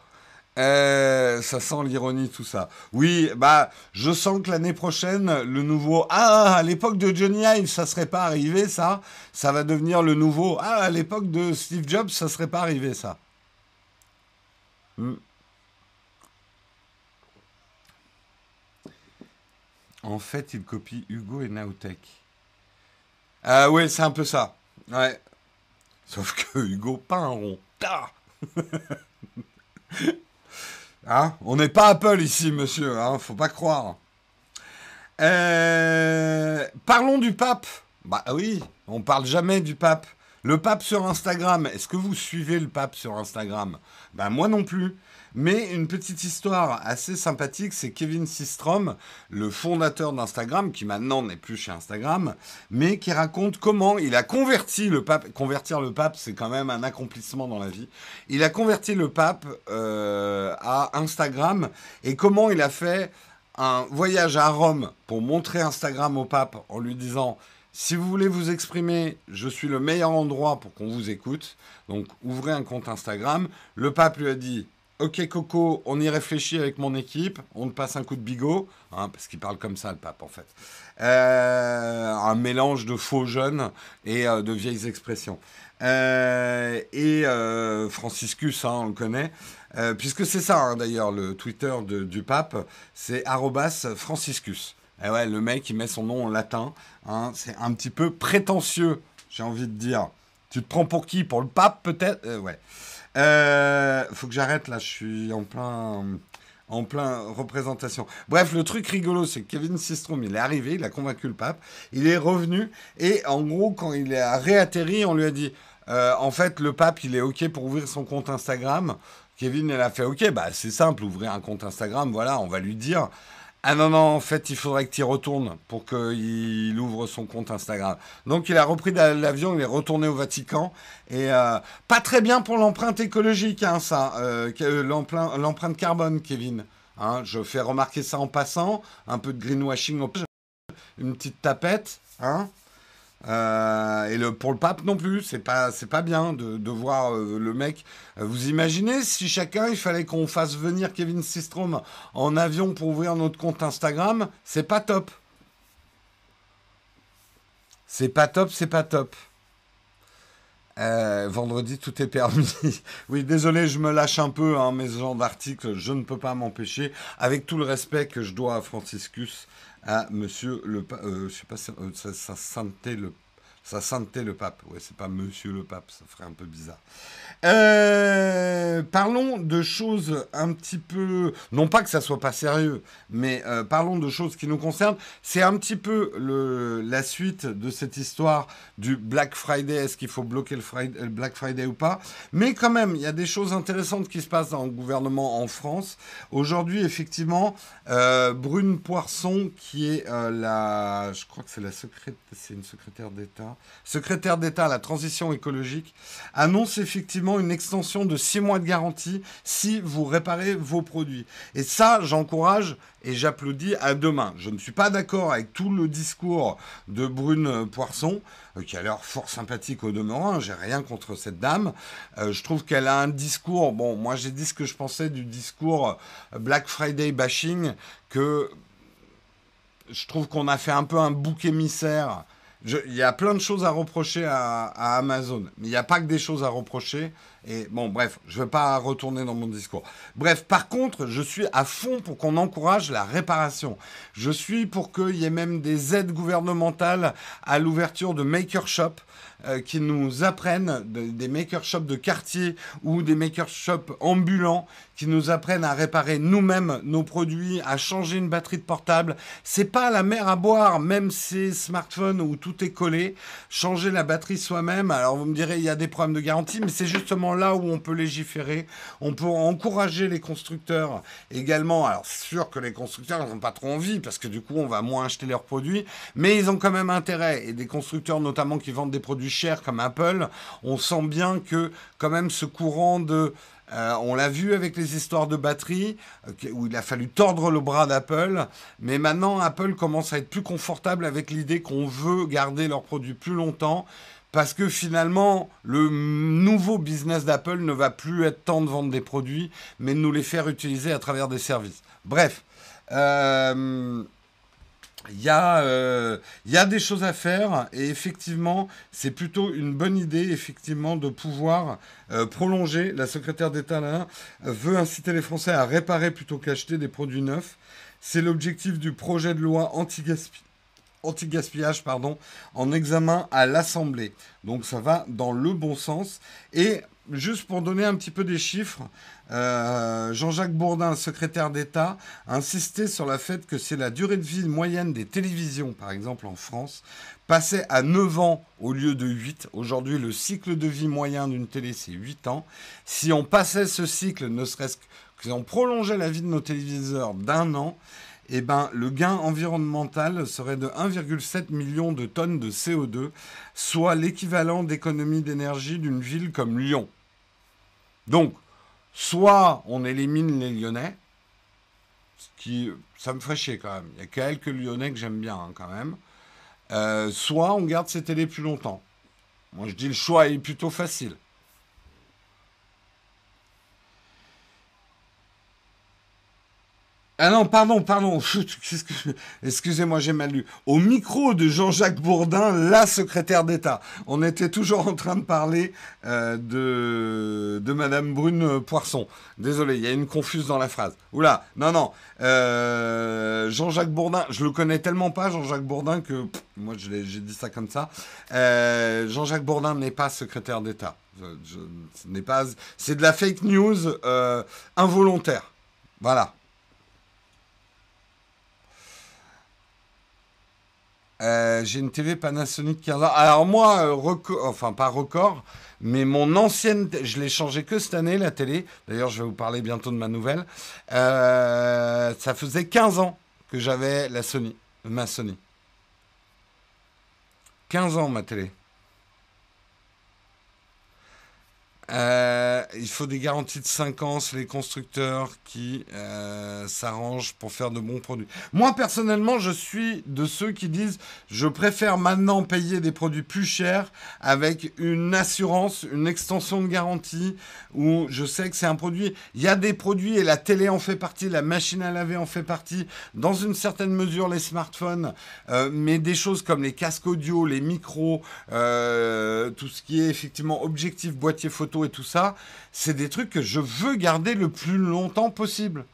Euh, ça sent l'ironie, tout ça. Oui, bah, je sens que l'année prochaine, le nouveau. Ah, à l'époque de Johnny Ive, ça serait pas arrivé, ça. Ça va devenir le nouveau. Ah, à l'époque de Steve Jobs, ça serait pas arrivé, ça. Hmm. En fait, il copie Hugo et Naotech. Ah, oui, c'est un peu ça. Ouais. Sauf que [laughs] Hugo peint un rond. Ah [laughs] Hein on n'est pas Apple ici, monsieur, hein, faut pas croire. Euh, parlons du pape. Bah oui, on parle jamais du pape. Le pape sur Instagram, est-ce que vous suivez le pape sur Instagram? Bah moi non plus. Mais une petite histoire assez sympathique, c'est Kevin Systrom, le fondateur d'Instagram, qui maintenant n'est plus chez Instagram, mais qui raconte comment il a converti le pape. Convertir le pape, c'est quand même un accomplissement dans la vie. Il a converti le pape euh, à Instagram et comment il a fait un voyage à Rome pour montrer Instagram au pape en lui disant si vous voulez vous exprimer, je suis le meilleur endroit pour qu'on vous écoute. Donc ouvrez un compte Instagram. Le pape lui a dit Ok Coco, on y réfléchit avec mon équipe, on te passe un coup de bigot, hein, parce qu'il parle comme ça le pape en fait. Euh, un mélange de faux jeunes et euh, de vieilles expressions. Euh, et Franciscus, hein, on le connaît, puisque c'est ça hein, d'ailleurs le Twitter du pape, c'est franciscus. Et ouais, le mec il met son nom en latin, c'est un petit peu prétentieux, j'ai envie de dire. Tu te prends pour qui? Pour le pape peut-être? Ouais. Euh, faut que j'arrête là, je suis en plein en plein représentation. Bref, le truc rigolo, c'est que Kevin Systrom, il est arrivé, il a convaincu le pape, il est revenu, et en gros, quand il a réatterri, on lui a dit, euh, en fait, le pape, il est OK pour ouvrir son compte Instagram. Kevin, il a fait OK, bah c'est simple, ouvrir un compte Instagram, voilà, on va lui dire. Ah non, non, en fait, il faudrait que tu y retournes pour qu'il ouvre son compte Instagram. Donc, il a repris l'avion, il est retourné au Vatican. Et euh, pas très bien pour l'empreinte écologique, hein, ça, euh, l'empreinte carbone, Kevin. Hein, je fais remarquer ça en passant. Un peu de greenwashing, une petite tapette. Hein euh, et le, pour le pape non plus, c'est pas c'est pas bien de, voir euh, le mec. Euh, vous imaginez si chacun il fallait qu'on fasse venir Kevin Systrom en avion pour ouvrir notre compte Instagram, c'est pas top. C'est pas top, c'est pas top. vendredi, tout est permis. [laughs] oui, désolé, je me lâche un peu, hein, mes genres d'articles, je ne peux pas m'empêcher, avec tout le respect que je dois à Franciscus à Monsieur le. Euh, je sais pas, euh, ça, ça sentait le sa sainteté le pape. Ouais, c'est pas monsieur le pape, ça ferait un peu bizarre. Euh, parlons de choses un petit peu, non pas que ça soit pas sérieux, mais euh, parlons de choses qui nous concernent. C'est un petit peu le, la suite de cette histoire du Black Friday. Est-ce qu'il faut bloquer le, Black Friday ou pas? Mais quand même, il y a des choses intéressantes qui se passent dans le gouvernement en France. Aujourd'hui, effectivement, euh, Brune Poisson, qui est la, je crois que c'est la secrétaire, c'est une secrétaire d'État secrétaire d'État à la transition écologique, annonce effectivement une extension de six mois de garantie si vous réparez vos produits. Et ça, j'encourage et j'applaudis à demain. Je ne suis pas d'accord avec tout le discours de Brune Poisson, euh, qui a l'air fort sympathique au demeurant. J'ai rien contre cette dame. Euh, je trouve qu'elle a un discours. Bon, moi j'ai dit ce que je pensais du discours Black Friday bashing, que je trouve qu'on a fait un peu un bouc émissaire. Il y a plein de choses à reprocher à, Amazon, mais il n'y a pas que des choses à reprocher. Et bon, bref, je ne vais pas retourner dans mon discours. Bref, par contre, je suis à fond pour qu'on encourage la réparation. Je suis pour qu'il y ait même des aides gouvernementales à l'ouverture de maker shop euh, qui nous apprennent, des maker shops de quartier ou des maker shops ambulants, qui nous apprennent à réparer nous-mêmes nos produits, à changer une batterie de portable. C'est pas la mer à boire, même ces smartphones où tout est collé. Changer la batterie soi-même. Alors vous me direz, il y a des problèmes de garantie, mais c'est justement là où on peut légiférer. On peut encourager les constructeurs également. Alors sûr que les constructeurs n'ont pas trop envie parce que du coup on va moins acheter leurs produits, mais ils ont quand même intérêt. Et des constructeurs notamment qui vendent des produits cher comme Apple, on sent bien que quand même ce courant de... Euh, on l'a vu avec les histoires de batterie, euh, où il a fallu tordre le bras d'Apple, mais maintenant Apple commence à être plus confortable avec l'idée qu'on veut garder leurs produits plus longtemps, parce que finalement, le nouveau business d'Apple ne va plus être tant de vendre des produits, mais de nous les faire utiliser à travers des services. Bref. Euh, il y, a, euh, il y a des choses à faire et effectivement, c'est plutôt une bonne idée effectivement de pouvoir euh, prolonger. La secrétaire d'État veut inciter les Français à réparer plutôt qu'acheter des produits neufs. C'est l'objectif du projet de loi anti-gaspillage pardon, en examen à l'Assemblée. Donc ça va dans le bon sens. Et juste pour donner un petit peu des chiffres, euh, Jean-Jacques Bourdin, secrétaire d'État, a insisté sur le fait que c'est la durée de vie moyenne des télévisions, par exemple en France, passait à 9 ans au lieu de 8. Aujourd'hui, le cycle de vie moyen d'une télé, c'est 8 ans. Si on passait ce cycle, ne serait-ce que si on prolongeait la vie de nos téléviseurs d'un an, eh ben, le gain environnemental serait de 1,7 million de tonnes de CO2, soit l'équivalent d'économie d'énergie d'une ville comme Lyon. Donc, soit on élimine les Lyonnais, ce qui, ça me ferait chier quand même. Il y a quelques Lyonnais que j'aime bien hein, quand même. Euh, soit on garde ces télés plus longtemps. Moi, je dis le choix est plutôt facile. Ah non, pardon, pardon. [laughs] Excusez-moi, j'ai mal lu. Au micro de Jean-Jacques Bourdin, la secrétaire d'État. On était toujours en train de parler euh, de, de Madame Brune Poisson. Désolé, il y a une confuse dans la phrase. Oula, non, non. Euh, Jean-Jacques Bourdin, je le connais tellement pas, Jean-Jacques Bourdin, que moi j'ai dit ça comme ça. Euh, Jean-Jacques Bourdin n'est pas secrétaire d'État. pas. C'est de la fake news involontaire. Voilà. Euh, j'ai une TV Panasonic 15 ans. Alors moi, euh, enfin pas record, mais mon ancienne, je l'ai changé que cette année la télé. D'ailleurs, je vais vous parler bientôt de ma nouvelle. Euh, ça faisait 15 ans que j'avais la Sony, ma Sony. 15 ans ma télé. Euh, il faut des garanties de 5 ans, les constructeurs qui euh, s'arrangent pour faire de bons produits. Moi, personnellement, je suis de ceux qui disent je préfère maintenant payer des produits plus chers avec une assurance, une extension de garantie où je sais que c'est un produit. Il y a des produits et la télé en fait partie, la machine à laver en fait partie, dans une certaine mesure les smartphones, euh, mais des choses comme les casques audio, les micros, tout ce qui est effectivement objectif, boîtier photo et tout ça, c'est des trucs que je veux garder le plus longtemps possible.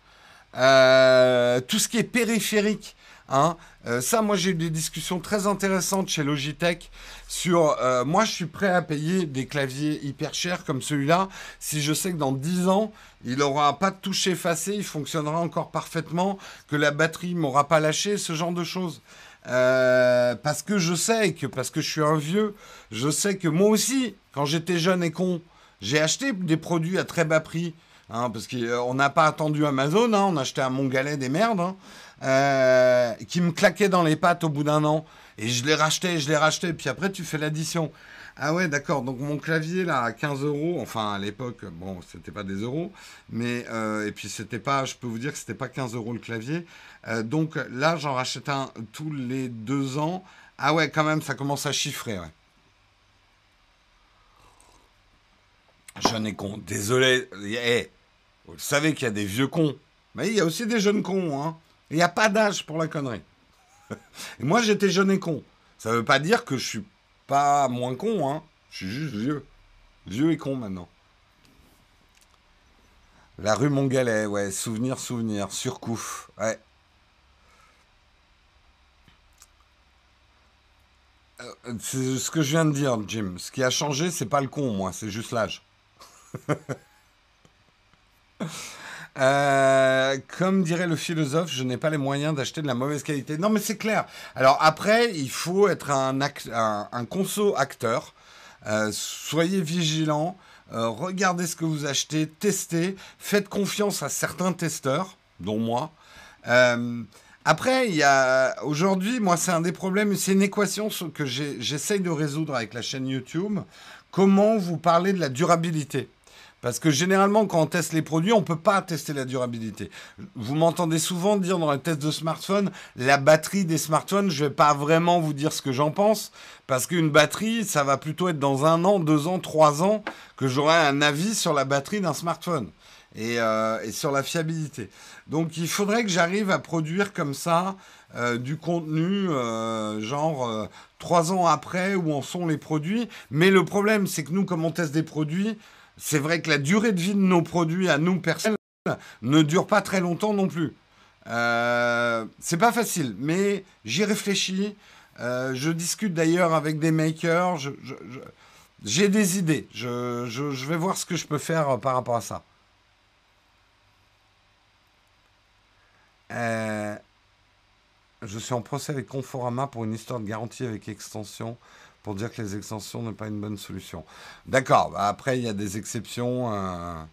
Euh, tout ce qui est périphérique, hein, euh, ça, moi, j'ai eu des discussions très intéressantes chez Logitech sur. Euh, moi, je suis prêt à payer des claviers hyper chers comme celui-là si je sais que dans 10 ans, il n'aura pas de touche effacée, il fonctionnera encore parfaitement, que la batterie m'aura pas lâché, ce genre de choses. parce que je sais que, parce que je suis un vieux, je sais que moi aussi, quand j'étais jeune et con, j'ai acheté des produits à très bas prix hein, parce qu'on n'a pas attendu Amazon, hein, on achetait un Mongalet des merdes, hein, euh, qui me claquait dans les pattes au bout d'un an. Et je l'ai racheté, je l'ai racheté, puis après tu fais l'addition. Ah ouais, d'accord. Donc mon clavier là à 15 euros, enfin à l'époque, bon, c'était pas des euros, mais euh, et puis c'était pas, je peux vous dire que c'était pas 15 euros le clavier. Euh, donc là, j'en rachète un tous les deux ans. Ah ouais, quand même, ça commence à chiffrer, ouais. Jeune et con. Désolé. Eh, vous savez qu'il y a des vieux cons. Mais il y a aussi des jeunes cons. Hein. Il n'y a pas d'âge pour la connerie. [laughs] et moi, j'étais jeune et con. Ça ne veut pas dire que je suis pas moins con. Hein. Je suis juste vieux. Vieux et con maintenant. La rue Montgalet, ouais. Souvenir, souvenir. Surcouf. Ouais. Euh, c'est ce que je viens de dire, Jim. Ce qui a changé, c'est pas le con, moi, c'est juste l'âge. [laughs] Euh, comme dirait le philosophe, je n'ai pas les moyens d'acheter de la mauvaise qualité. Non, mais c'est clair. Alors après, il faut être un, conso acteur. Euh, soyez vigilant. Euh, regardez ce que vous achetez, testez. Faites confiance à certains testeurs, dont moi. après, il y a aujourd'hui, moi, c'est un des problèmes. C'est une équation que j'essaye de résoudre avec la chaîne YouTube. Comment vous parlez de la durabilité? Parce que généralement, quand on teste les produits, on ne peut pas tester la durabilité. Vous m'entendez souvent dire dans les tests de smartphone, la batterie des smartphones, je ne vais pas vraiment vous dire ce que j'en pense, parce qu'une batterie, ça va plutôt être dans un an, deux ans, trois ans, que j'aurai un avis sur la batterie d'un smartphone et, euh, sur la fiabilité. Donc il faudrait que j'arrive à produire comme ça euh, du contenu, euh, genre trois ans après, où en sont les produits. Mais le problème, c'est que nous, comme on teste des produits, c'est vrai que la durée de vie de nos produits à nous personnels ne dure pas très longtemps non plus. Euh, c'est pas facile, mais j'y réfléchis. Euh, je discute d'ailleurs avec des makers. j'ai des idées. Je, vais voir ce que je peux faire par rapport à ça. Euh, je suis en procès avec Conforama pour une histoire de garantie avec extension pour dire que les extensions n'est pas une bonne solution. D'accord, bah, après il y a des exceptions. Euh,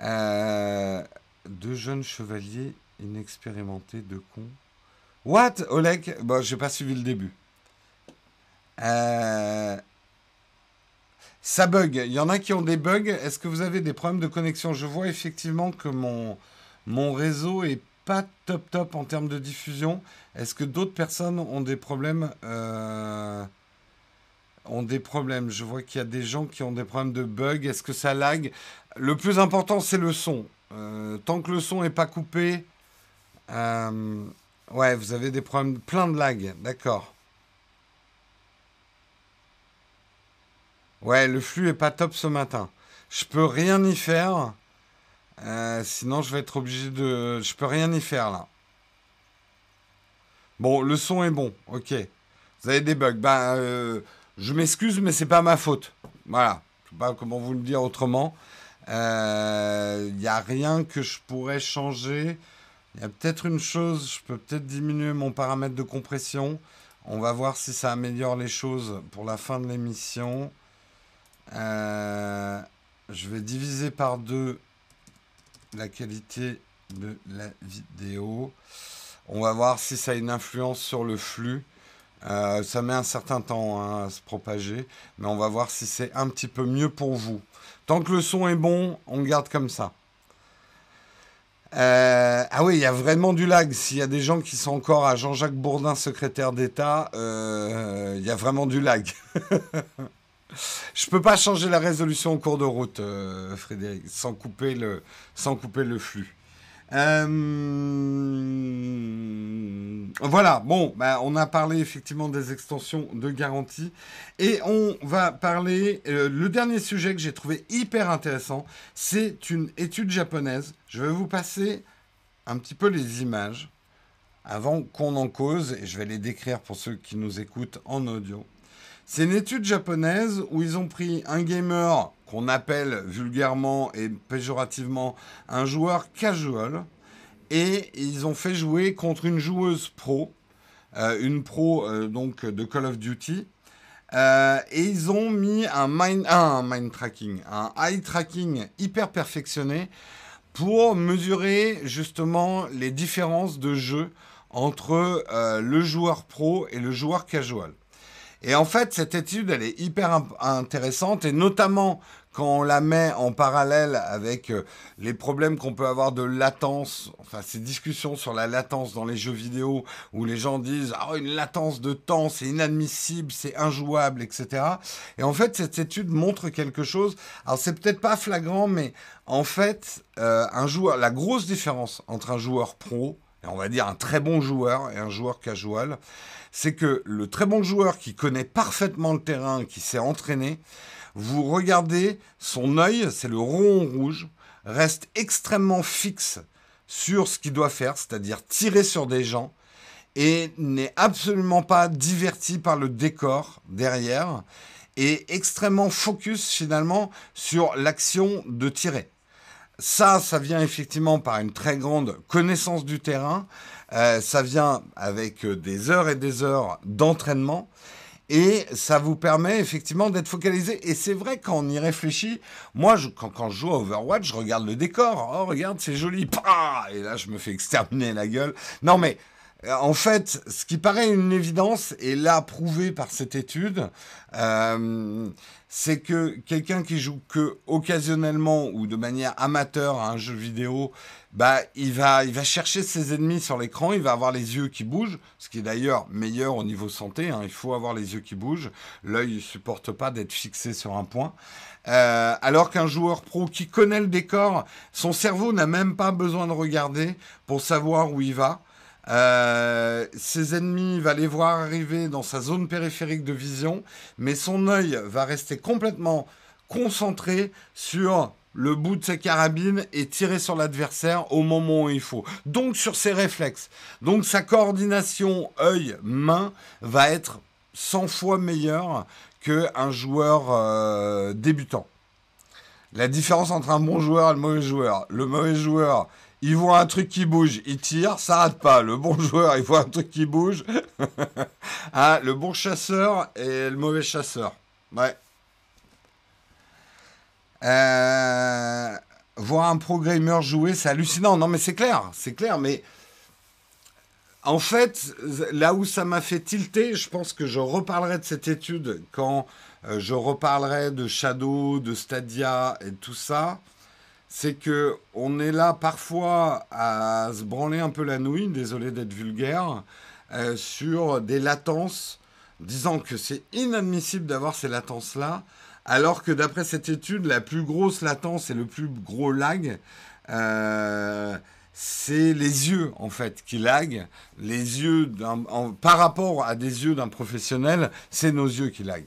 euh, deux jeunes chevaliers inexpérimentés de cons. What Oleg? Bon, j'ai pas suivi le début. Euh, ça bug. Il y en a qui ont des bugs. Est-ce que vous avez des problèmes de connexion? Je vois effectivement que mon, mon réseau est pas top top en termes de diffusion. Est-ce que d'autres personnes ont des problèmes ont des problèmes. Je vois qu'il y a des gens qui ont des problèmes de bug. Est-ce que ça lag? Le plus important, c'est le son. Euh, tant que le son n'est pas coupé, euh, ouais, vous avez des problèmes, plein de lag. D'accord. Ouais, le flux est pas top ce matin. Je peux rien y faire. Euh, sinon, je vais être obligé de. Je peux rien y faire là. Bon, le son est bon. Ok. Vous avez des bugs. Ben, je m'excuse, mais c'est pas ma faute. Voilà. Je sais pas comment vous le dire autrement. Il euh, n'y a rien que je pourrais changer. Il y a peut-être une chose, je peux peut-être diminuer mon paramètre de compression. On va voir si ça améliore les choses pour la fin de l'émission. Euh, je vais diviser par deux la qualité de la vidéo. On va voir si ça a une influence sur le flux. Euh, ça met un certain temps hein, à se propager, mais on va voir si c'est un petit peu mieux pour vous. Tant que le son est bon, on garde comme ça. Euh, ah oui, il y a vraiment du lag. S'il y a des gens qui sont encore à Jean-Jacques Bourdin, secrétaire d'État, euh, il y a vraiment du lag. [laughs] Je peux pas changer la résolution au cours de route, Frédéric, sans couper le flux. Euh, voilà, bon, bah, on a parlé effectivement des extensions de garantie. Et on va parler, euh, le dernier sujet que j'ai trouvé hyper intéressant, c'est une étude japonaise. Je vais vous passer un petit peu les images avant qu'on en cause, et je vais les décrire pour ceux qui nous écoutent en audio. C'est une étude japonaise où ils ont pris un gamer qu'on appelle vulgairement et péjorativement un joueur casual et ils ont fait jouer contre une joueuse pro, euh, une pro euh, donc de Call of Duty. Euh, et ils ont mis un mind, tracking, un eye tracking hyper perfectionné pour mesurer justement les différences de jeu entre le joueur pro et le joueur casual. Et en fait, cette étude, elle est hyper intéressante, et notamment quand on la met en parallèle avec euh, les problèmes qu'on peut avoir de latence, enfin ces discussions sur la latence dans les jeux vidéo où les gens disent ah une latence de temps c'est inadmissible, c'est injouable, etc. Et en fait cette étude montre quelque chose. Alors c'est peut-être pas flagrant, mais en fait euh, un joueur, la grosse différence entre un joueur pro et on va dire un très bon joueur et un joueur casual, c'est que le très bon joueur qui connaît parfaitement le terrain, qui s'est entraîné, vous regardez son œil, c'est le rond rouge, reste extrêmement fixe sur ce qu'il doit faire, c'est-à-dire tirer sur des gens, et n'est absolument pas diverti par le décor derrière, et extrêmement focus finalement sur l'action de tirer. Ça, ça vient effectivement par une très grande connaissance du terrain, euh, ça vient avec des heures et des heures d'entraînement. Et ça vous permet effectivement d'être focalisé. Et c'est vrai, quand on y réfléchit, moi, quand, je joue à Overwatch, je regarde le décor. Oh, regarde, c'est joli. et là, je me fais exterminer la gueule. Non, mais euh, en fait, ce qui paraît une évidence, et là prouvé par cette étude, euh, c'est que quelqu'un qui joue que occasionnellement ou de manière amateur à un jeu vidéo, bah, il va, il va chercher ses ennemis sur l'écran, il va avoir les yeux qui bougent, ce qui est d'ailleurs meilleur au niveau santé. Hein. il faut avoir les yeux qui bougent. L'œil ne supporte pas d'être fixé sur un point. Euh, alors qu'un joueur pro qui connaît le décor, son cerveau n'a même pas besoin de regarder pour savoir où il va. Euh, ses ennemis, va les voir arriver dans sa zone périphérique de vision, mais son œil va rester complètement concentré sur le bout de sa carabine et tirer sur l'adversaire au moment où il faut. Donc sur ses réflexes. Donc sa coordination œil-main va être 100 fois meilleure qu'un joueur euh, débutant. La différence entre un bon joueur et le mauvais joueur. Le mauvais joueur, il voit un truc qui bouge, il tire, ça rate pas. Le bon joueur, il voit un truc qui bouge. ah, [laughs] le bon chasseur et le mauvais chasseur. Ouais. Euh, voir un pro gamer jouer, c'est hallucinant. Non, mais c'est clair, c'est clair. Mais en fait, là où ça m'a fait tilter, je pense que je reparlerai de cette étude quand euh, je reparlerai de Shadow, de Stadia et tout ça. C'est que on est là parfois à se branler un peu la nouille, désolé d'être vulgaire, euh, sur des latences, disant que c'est inadmissible d'avoir ces latences-là, alors que d'après cette étude, la plus grosse latence et le plus gros lag, euh, c'est les yeux en fait qui lag. Les yeux, par rapport à des yeux d'un professionnel, c'est nos yeux qui lag.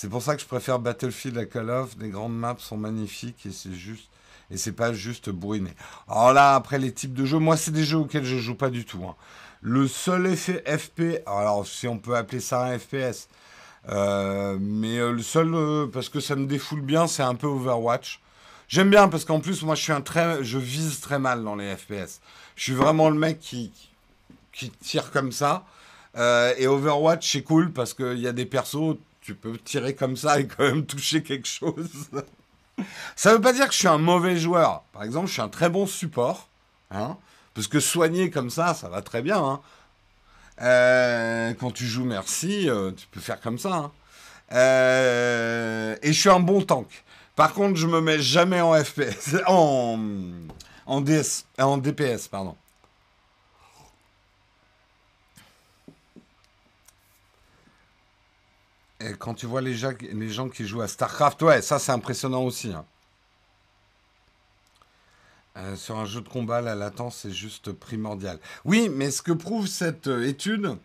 C'est pour ça que je préfère Battlefield à Call of. Les grandes maps sont magnifiques et c'est juste et c'est pas juste bourriné. Alors là, après les types de jeux, moi c'est des jeux auxquels je joue pas du tout. Hein. Le seul effet FP, alors si on peut appeler ça un FPS, euh, mais euh, le seul, euh, parce que ça me défoule bien, c'est un peu Overwatch. J'aime bien parce qu'en plus, moi, je suis un très, je vise très mal dans les FPS. Je suis vraiment le mec qui, qui tire comme ça. et Overwatch, c'est cool parce qu'il y a des persos, tu peux tirer comme ça et quand même toucher quelque chose. ça veut pas dire que je suis un mauvais joueur. Par exemple, je suis un très bon support. Hein, parce que soigner comme ça, ça va très bien. Hein. Euh, quand tu joues merci, euh, tu peux faire comme ça. Hein. Euh, et je suis un bon tank. Par contre, je me mets jamais en FPS, [laughs] en, en, DS, en DPS, pardon. Et quand tu vois les gens, les gens qui jouent à StarCraft, ouais, ça c'est impressionnant aussi. Hein. Euh, sur un jeu de combat, la latence est juste primordiale. Oui, mais ce que prouve cette euh, étude,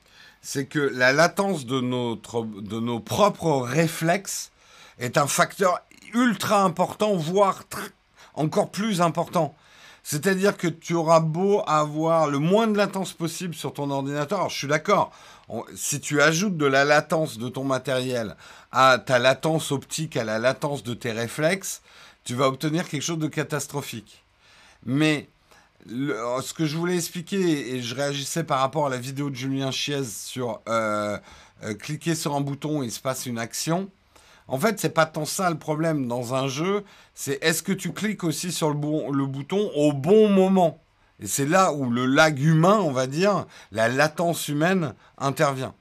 c'est que la latence de, notre, de nos propres réflexes est un facteur ultra important, voire encore plus important. C'est-à-dire que tu auras beau avoir le moins de latence possible sur ton ordinateur. Alors, je suis d'accord. Si tu ajoutes de la latence de ton matériel à ta latence optique, à la latence de tes réflexes, tu vas obtenir quelque chose de catastrophique. Mais ce que je voulais expliquer, et je réagissais par rapport à la vidéo de Julien Chiez sur euh, euh, cliquer sur un bouton et il se passe une action. En fait, c'est pas tant ça le problème dans un jeu, c'est est-ce que tu cliques aussi sur le, le bouton au bon moment? Et c'est là où le lag humain, on va dire, la latence humaine intervient.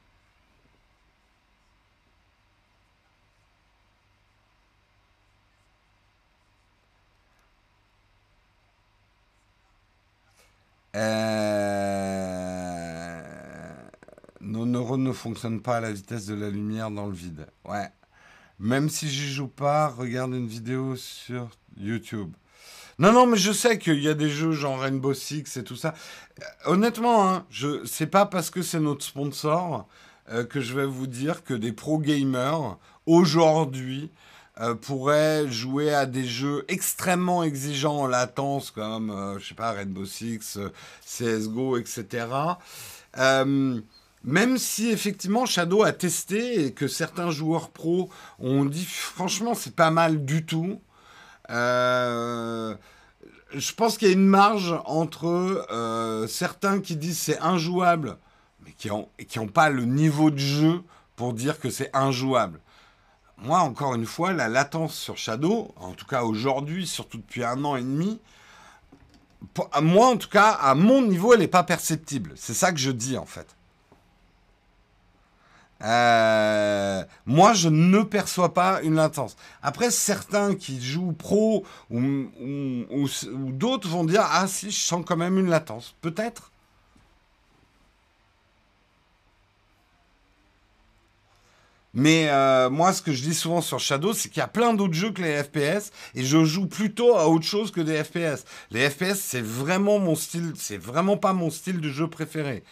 Euh, nos neurones ne fonctionnent pas à la vitesse de la lumière dans le vide. Ouais. Même si j'y joue pas, regarde une vidéo sur YouTube. Non, non, mais je sais qu'il y a des jeux genre Rainbow Six et tout ça. Euh, honnêtement, hein, je c'est pas parce que c'est notre sponsor euh, que je vais vous dire que des pro gamers aujourd'hui euh, pourrait jouer à des jeux extrêmement exigeants en latence comme, je sais pas, Rainbow Six, CSGO, etc. même si effectivement Shadow a testé et que certains joueurs pros ont dit franchement c'est pas mal du tout. Je pense qu'il y a une marge entre certains qui disent c'est injouable, mais qui n'ont qui ont pas le niveau de jeu pour dire que c'est injouable moi, encore une fois, la latence sur Shadow, en tout cas aujourd'hui, surtout depuis un an et demi, moi, en tout cas, à mon niveau, elle n'est pas perceptible. C'est ça que je dis, en fait. Euh, moi, je ne perçois pas une latence. Après, certains qui jouent pro ou, d'autres vont dire Ah, si, je sens quand même une latence. Peut-être? Mais euh, moi, ce que je dis souvent sur Shadow, c'est qu'il y a plein d'autres jeux que les FPS, et je joue plutôt à autre chose que des FPS. Les FPS, c'est vraiment mon style, c'est vraiment pas mon style de jeu préféré.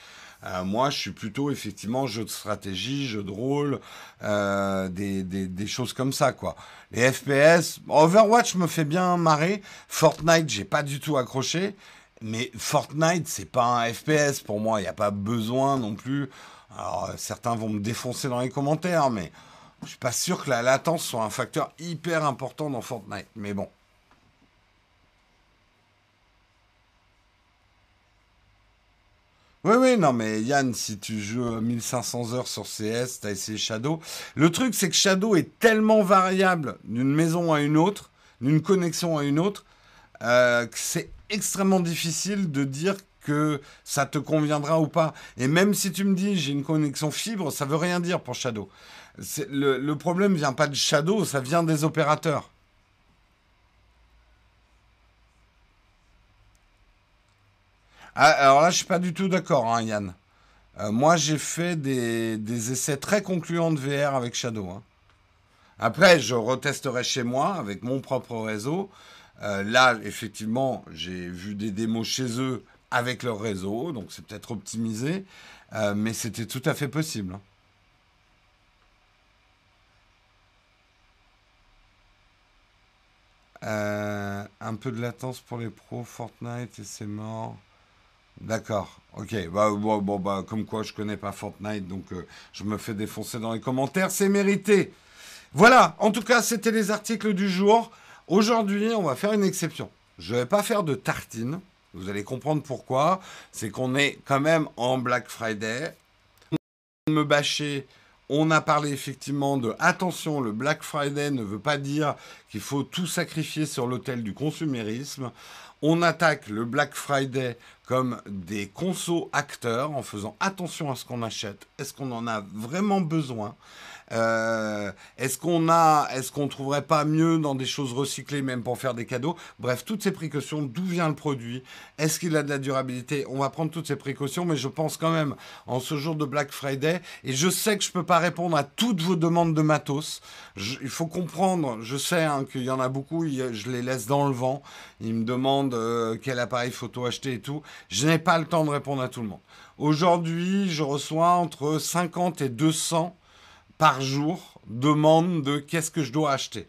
Euh, moi, je suis plutôt effectivement jeu de stratégie, jeu de rôle, euh, des, des, des, choses comme ça, quoi. Les FPS, Overwatch me fait bien marrer. Fortnite, j'ai pas du tout accroché. Mais Fortnite, c'est pas un FPS pour moi. Il n'y a pas besoin non plus. Alors, euh, certains vont me défoncer dans les commentaires, mais je suis pas sûr que la latence soit un facteur hyper important dans Fortnite. Mais bon. Oui, oui, non, mais Yann, si tu joues 1500 heures sur CS, tu as essayé Shadow. Le truc, c'est que Shadow est tellement variable d'une maison à une autre, d'une connexion à une autre, euh, que c'est extrêmement difficile de dire que ça te conviendra ou pas. Et même si tu me dis j'ai une connexion fibre, ça veut rien dire pour Shadow. Le, le problème vient pas de Shadow, ça vient des opérateurs. Ah, alors là, je suis pas du tout d'accord, hein, Yann. Euh, moi, j'ai fait des, essais très concluants de VR avec Shadow. Hein. Après, je retesterai chez moi avec mon propre réseau. Euh, là, effectivement, j'ai vu des démos chez eux avec leur réseau, donc c'est peut-être optimisé, euh, mais c'était tout à fait possible. Hein. Un peu de latence pour les pros, Fortnite et c'est mort. D'accord, ok. Bah, bon, bah, comme quoi je connais pas Fortnite, donc euh, je me fais défoncer dans les commentaires, c'est mérité. Voilà, en tout cas, c'était les articles du jour. Aujourd'hui, on va faire une exception. Je ne vais pas faire de tartine. Vous allez comprendre pourquoi. C'est qu'on est quand même en Black Friday. Me bâcher. On a parlé effectivement de attention, le Black Friday ne veut pas dire qu'il faut tout sacrifier sur l'autel du consumérisme. On attaque le Black Friday comme des consos acteurs en faisant attention à ce qu'on achète. Est-ce qu'on en a vraiment besoin? Euh, est-ce qu'on a, est-ce qu'on trouverait pas mieux dans des choses recyclées même pour faire des cadeaux? Bref, toutes ces précautions. D'où vient le produit? Est-ce qu'il a de la durabilité? On va prendre toutes ces précautions, mais je pense quand même en ce jour de Black Friday, et je sais que je peux pas répondre à toutes vos demandes de matos. il faut comprendre. Je sais hein, qu'il y en a beaucoup. je les laisse dans le vent. Ils me demandent euh, quel appareil photo acheter et tout. Je n'ai pas le temps de répondre à tout le monde. Aujourd'hui, je reçois entre 50 et 200 par jour demande de qu'est-ce que je dois acheter.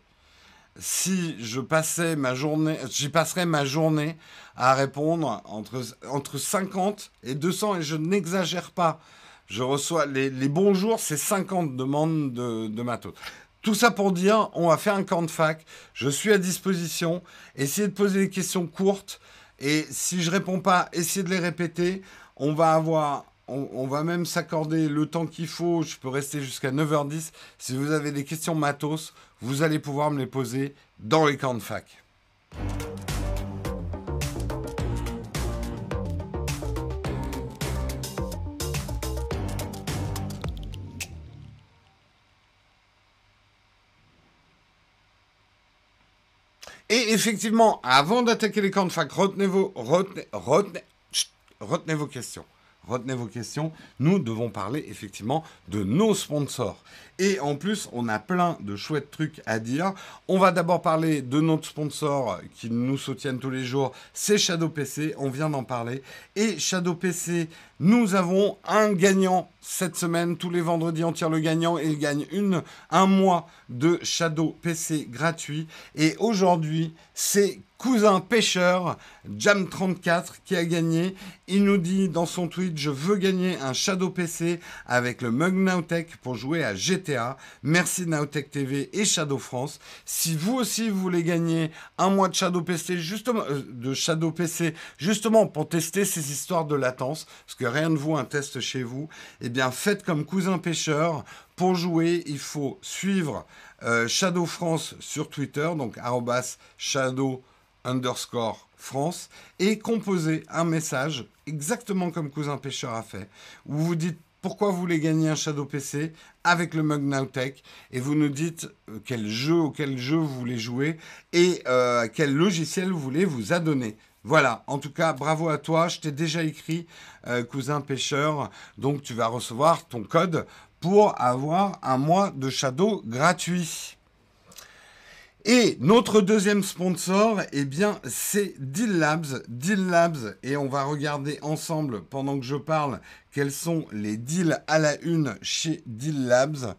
Si je passais ma journée, j'y passerais ma journée à répondre entre, entre 50 et 200 et je n'exagère pas. Je reçois les, bons jours, c'est 50 demandes de, de matos. Tout ça pour dire, on va faire un camp de fac. Je suis à disposition. Essayez de poser des questions courtes Et si je réponds pas, essayez de les répéter. On va avoir on, va même s'accorder le temps qu'il faut. Je peux rester jusqu'à 9h10. Si vous avez des questions matos, vous allez pouvoir me les poser dans les camps de fac. Et effectivement, avant d'attaquer les camps de fac, retenez vos, questions retenez vos questions, nous devons parler effectivement de nos sponsors. Et en plus, on a plein de chouettes trucs à dire. On va d'abord parler de notre sponsor qui nous soutiennent tous les jours, c'est Shadow PC, on vient d'en parler. Et Shadow PC, nous avons un gagnant cette semaine, tous les vendredis on tire le gagnant et il gagne une, un mois de Shadow PC gratuit. Et aujourd'hui, c'est cousin pêcheur, Jam34, qui a gagné. Il nous dit dans son tweet Je veux gagner un Shadow PC avec le Mug Nowtech pour jouer à GTA. Merci Nowtech TV et Shadow France. Si vous aussi vous voulez gagner un mois de Shadow PC, justement, euh, justement pour tester ces histoires de latence, parce que rien ne vaut un test chez vous, eh bien faites comme cousin pêcheur. Pour jouer, il faut suivre euh, Shadow France sur Twitter, donc shadow underscore France, et composer un message exactement comme Cousin Pêcheur a fait, où vous dites pourquoi vous voulez gagner un Shadow PC avec le Mug Nowtech et vous nous dites euh, quel jeu ou quel jeu vous voulez jouer et euh, quel logiciel vous voulez vous adonner. Voilà, en tout cas, bravo à toi. Je t'ai déjà écrit, euh, cousin pêcheur. Donc, tu vas recevoir ton code pour avoir un mois de Shadow gratuit. Et notre deuxième sponsor, eh bien, c'est Deal Labs. Deal Labs, et on va regarder ensemble, pendant que je parle, quels sont les deals à la une chez Deal Labs.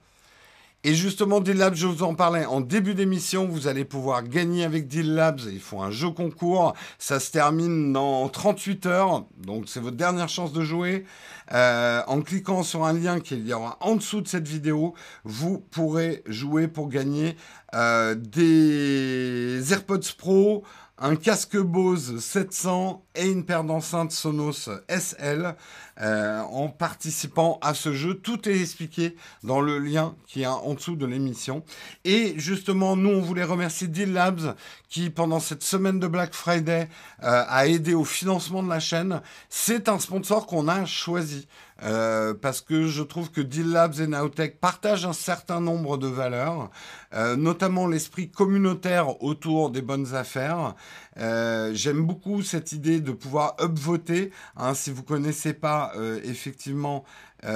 Et justement, Deal Labs, je vous en parlais en début d'émission, vous allez pouvoir gagner avec Deal Labs. Ils font un jeu concours, ça se termine dans 38 heures, donc c'est votre dernière chance de jouer. Euh, en cliquant sur un lien qu'il y aura en dessous de cette vidéo, vous pourrez jouer pour gagner euh, des AirPods Pro, un casque Bose 700 et une paire d'enceintes Sonos SL euh, en participant à ce jeu. Tout est expliqué dans le lien qui est en dessous de l'émission. Et justement, nous, on voulait remercier Deal Labs qui, pendant cette semaine de Black Friday, euh, a aidé au financement de la chaîne. C'est un sponsor qu'on a choisi. Euh, parce que je trouve que Deal Labs et Nowtech partagent un certain nombre de valeurs, euh, notamment l'esprit communautaire autour des bonnes affaires. Euh, j'aime beaucoup cette idée de pouvoir upvoter. Hein, si vous connaissez pas effectivement Deal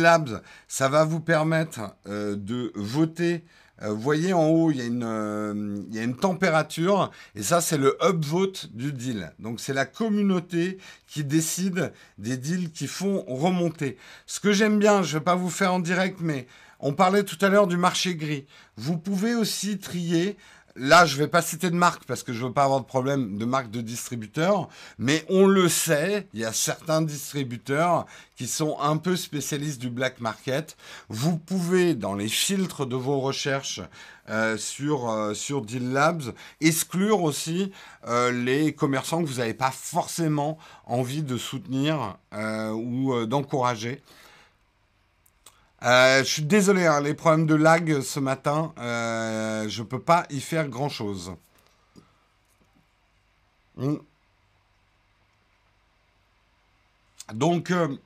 Labs, ça va vous permettre de voter euh, vous voyez en haut, il y, a une, euh, il y a une température, et ça, c'est le upvote du deal. Donc, c'est la communauté qui décide des deals qui font remonter. Ce que j'aime bien, je ne vais pas vous faire en direct, mais on parlait tout à l'heure du marché gris. Vous pouvez aussi trier Là, je ne vais pas citer de marque parce que je veux pas avoir de problème de marque de distributeur, mais on le sait, il y a certains distributeurs qui sont un peu spécialistes du black market. Vous pouvez, dans les filtres de vos recherches euh, sur, euh, sur Deal Labs, exclure aussi euh, les commerçants que vous n'avez pas forcément envie de soutenir ou d'encourager. Euh, je suis désolé, hein, les problèmes de lag ce matin, euh, je ne peux pas y faire grand-chose. Hmm. Donc, euh,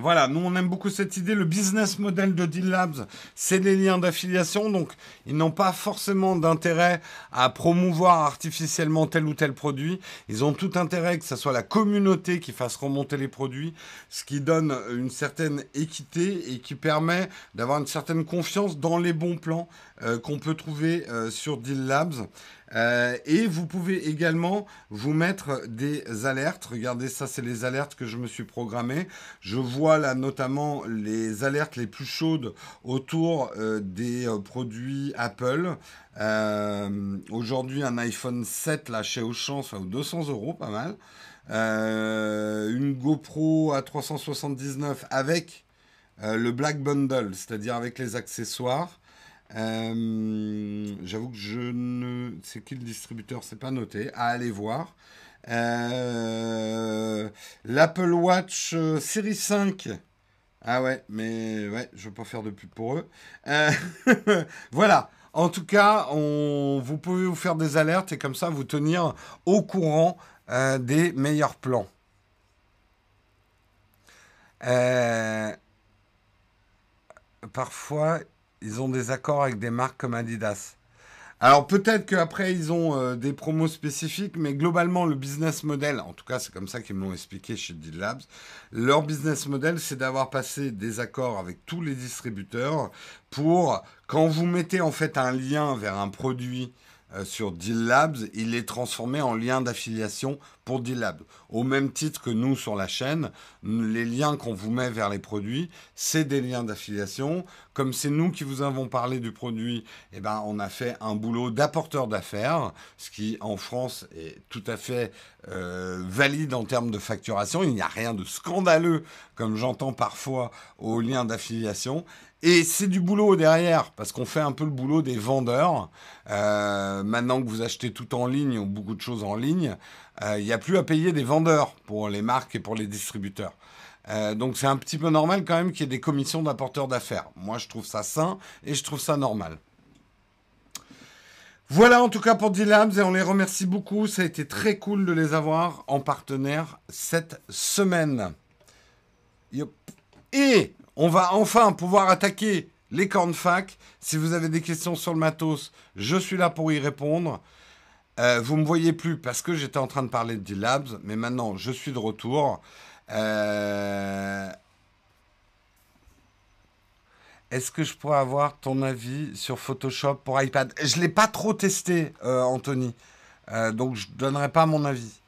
voilà, nous on aime beaucoup cette idée. Le business model de Deal Labs, c'est les liens d'affiliation. Donc, ils n'ont pas forcément d'intérêt à promouvoir artificiellement tel ou tel produit. Ils ont tout intérêt que ce soit la communauté qui fasse remonter les produits, ce qui donne une certaine équité et qui permet d'avoir une certaine confiance dans les bons plans euh, qu'on peut trouver euh, sur Deal Labs. Euh, et vous pouvez également vous mettre des alertes. Regardez, ça, c'est les alertes que je me suis programmé. Je vois là notamment les alertes les plus chaudes autour des produits Apple. Aujourd'hui, un iPhone 7 là chez Auchan, ça vaut 200 euros, pas mal. une GoPro à 379 avec le Black Bundle, c'est-à-dire avec les accessoires. Euh, j'avoue que je ne. C'est qui le distributeur? C'est pas noté. À aller voir. Euh, L'Apple Watch euh, Series 5. Ah ouais, mais ouais, je veux pas faire de pub pour eux. [laughs] voilà. En tout cas, on, vous pouvez vous faire des alertes et comme ça vous tenir au courant des meilleurs plans. parfois, ils ont des accords avec des marques comme Adidas. Alors peut-être qu'après ils ont euh, des promos spécifiques, mais globalement le business model, en tout cas c'est comme ça qu'ils me l'ont expliqué chez Deal leur business model c'est d'avoir passé des accords avec tous les distributeurs pour quand vous mettez en fait un lien vers un produit euh, sur Deal Labs, il est transformé en lien d'affiliation pour Deal Labs. Au même titre que nous sur la chaîne, les liens qu'on vous met vers les produits, c'est des liens d'affiliation. Comme c'est nous qui vous avons parlé du produit, eh ben, on a fait un boulot d'apporteur d'affaires, ce qui en France est tout à fait euh, valide en termes de facturation. Il n'y a rien de scandaleux, comme j'entends parfois, aux liens d'affiliation. Et c'est du boulot derrière, parce qu'on fait un peu le boulot des vendeurs. Euh, maintenant que vous achetez tout en ligne ou beaucoup de choses en ligne, euh, il n'y a plus à payer des vendeurs pour les marques et pour les distributeurs. Euh, donc c'est un petit peu normal quand même qu'il y ait des commissions d'apporteurs d'affaires. Moi je trouve ça sain et je trouve ça normal. Voilà en tout cas pour D-Labs et on les remercie beaucoup. Ça a été très cool de les avoir en partenaire cette semaine. Et on va enfin pouvoir attaquer les cornfac. Si vous avez des questions sur le matos, je suis là pour y répondre. Euh, vous ne me voyez plus parce que j'étais en train de parler de D-Labs, mais maintenant je suis de retour. Euh, est-ce que je pourrais avoir ton avis sur Photoshop pour iPad? Je ne l'ai pas trop testé, euh, Anthony. donc je ne donnerai pas mon avis.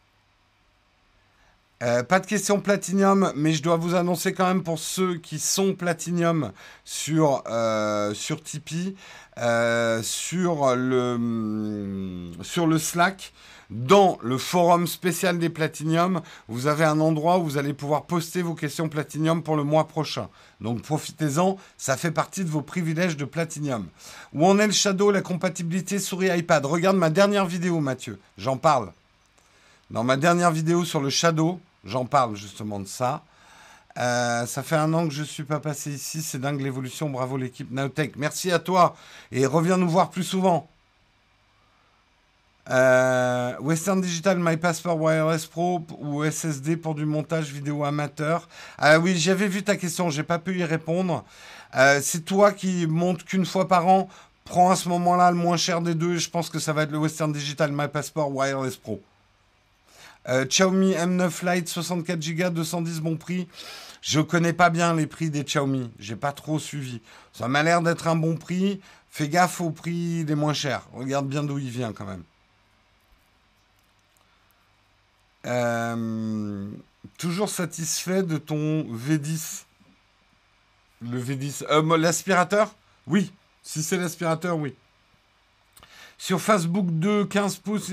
Euh, pas de question Platinium, mais je dois vous annoncer quand même pour ceux qui sont Platinium sur, euh, sur Tipeee, euh, sur, le, mm, sur le Slack, dans le forum spécial des Platinium, vous avez un endroit où vous allez pouvoir poster vos questions Platinium pour le mois prochain. Donc profitez-en, ça fait partie de vos privilèges de Platinium. Où en est le Shadow, la compatibilité souris iPad? Regarde ma dernière vidéo, Mathieu, j'en parle. Dans ma dernière vidéo sur le Shadow, J'en parle justement de ça. Euh, ça fait un an que je ne suis pas passé ici. C'est dingue l'évolution. Bravo l'équipe Naotech. Merci à toi. Et reviens nous voir plus souvent. Euh, Western Digital My Passport Wireless Pro ou SSD pour du montage vidéo amateur. Ah oui, j'avais vu ta question, j'ai pas pu y répondre. Euh, c'est toi qui montes qu'une fois par an. Prends à ce moment-là le moins cher des deux. Je pense que ça va être le Western Digital My Passport Wireless Pro. Euh, Xiaomi M9 Lite 64 Go 210 bon prix. Je connais pas bien les prix des Xiaomi. J'ai pas trop suivi. Ça m'a l'air d'être un bon prix. Fais gaffe au prix des moins chers. Regarde bien d'où il vient quand même. Euh, toujours satisfait de ton V10 Le V10 euh, L'aspirateur? Oui. Si c'est l'aspirateur, oui. Sur Facebook 2, 15 pouces.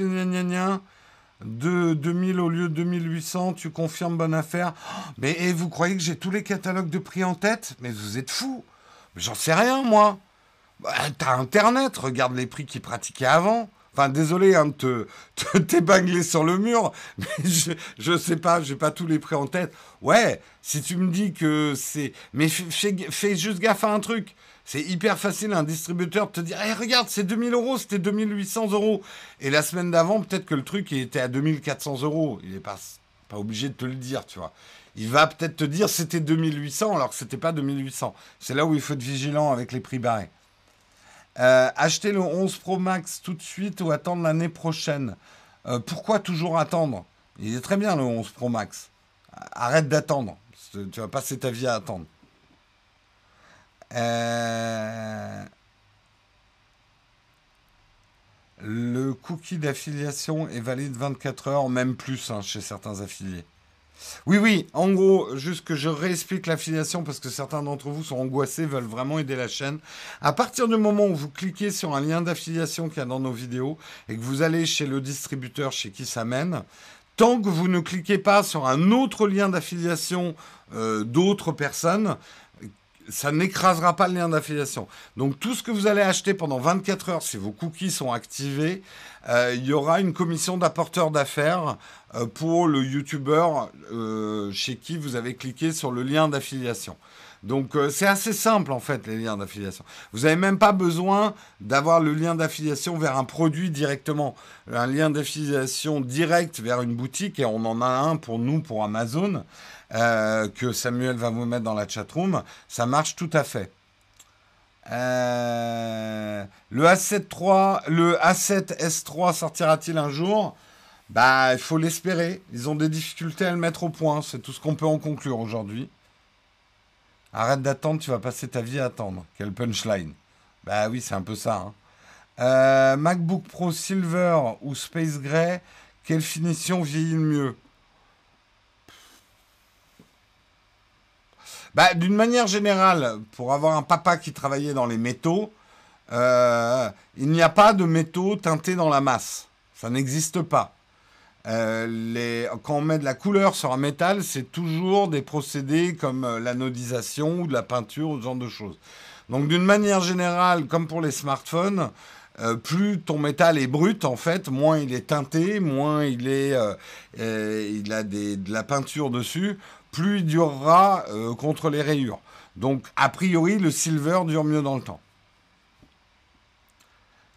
De 2000 au lieu de 2800, tu confirmes bonne affaire. Mais et vous croyez que j'ai tous les catalogues de prix en tête? Mais vous êtes fous. J'en sais rien, moi. Bah, T'as Internet, regarde les prix qu'ils pratiquaient avant. Enfin, désolé hein, de te, [laughs] t'ébangler sur le mur, [laughs] mais je, je sais pas, j'ai pas tous les prix en tête. Ouais, si tu me dis que c'est. Mais fais, fais juste gaffe à un truc. C'est hyper facile un distributeur de te dire hey, regarde, c'est 2000 euros, c'était 2800 euros. Et la semaine d'avant, peut-être que le truc il était à 2400 euros. Il n'est pas, pas obligé de te le dire, tu vois. Il va peut-être te dire c'était 2800 alors que c'était pas 2800. C'est là où il faut être vigilant avec les prix barrés. Euh, acheter le 11 Pro Max tout de suite ou attendre l'année prochaine euh, Pourquoi toujours attendre? Il est très bien le 11 Pro Max. Arrête d'attendre. Tu vas passer ta vie à attendre. Euh, le cookie d'affiliation est valide 24 heures, même plus hein, chez certains affiliés. Oui, oui, en gros, juste que je réexplique l'affiliation parce que certains d'entre vous sont angoissés, veulent vraiment aider la chaîne. À partir du moment où vous cliquez sur un lien d'affiliation qu'il y a dans nos vidéos et que vous allez chez le distributeur chez qui ça mène, tant que vous ne cliquez pas sur un autre lien d'affiliation euh, d'autres personnes, ça n'écrasera pas le lien d'affiliation. Donc tout ce que vous allez acheter pendant 24 heures, si vos cookies sont activés, euh, il y aura une commission d'apporteur d'affaires euh, pour le YouTuber euh, chez qui vous avez cliqué sur le lien d'affiliation. Donc c'est assez simple en fait les liens d'affiliation. Vous n'avez même pas besoin d'avoir le lien d'affiliation vers un produit directement. Un lien d'affiliation direct vers une boutique, et on en a un pour nous, pour Amazon. Euh, que Samuel va vous mettre dans la chatroom, ça marche tout à fait. Euh, le A7 III, le A7 S3 sortira-t-il un jour? Bah, il faut l'espérer. Ils ont des difficultés à le mettre au point. C'est tout ce qu'on peut en conclure aujourd'hui. Arrête d'attendre, tu vas passer ta vie à attendre. Quel punchline. Bah oui, c'est un peu ça. Hein. Euh, MacBook Pro Silver ou Space Gray, quelle finition vieillit le mieux? Bah, d'une manière générale, pour avoir un papa qui travaillait dans les métaux, euh, il n'y a pas de métaux teintés dans la masse. Ça n'existe pas. Euh, quand on met de la couleur sur un métal, c'est toujours des procédés comme euh, l'anodisation ou de la peinture ou ce genre de choses. Donc d'une manière générale, comme pour les smartphones, plus ton métal est brut, en fait, moins il est teinté, moins il, est, il a de la peinture dessus, plus il durera euh, contre les rayures. Donc, a priori, le silver dure mieux dans le temps.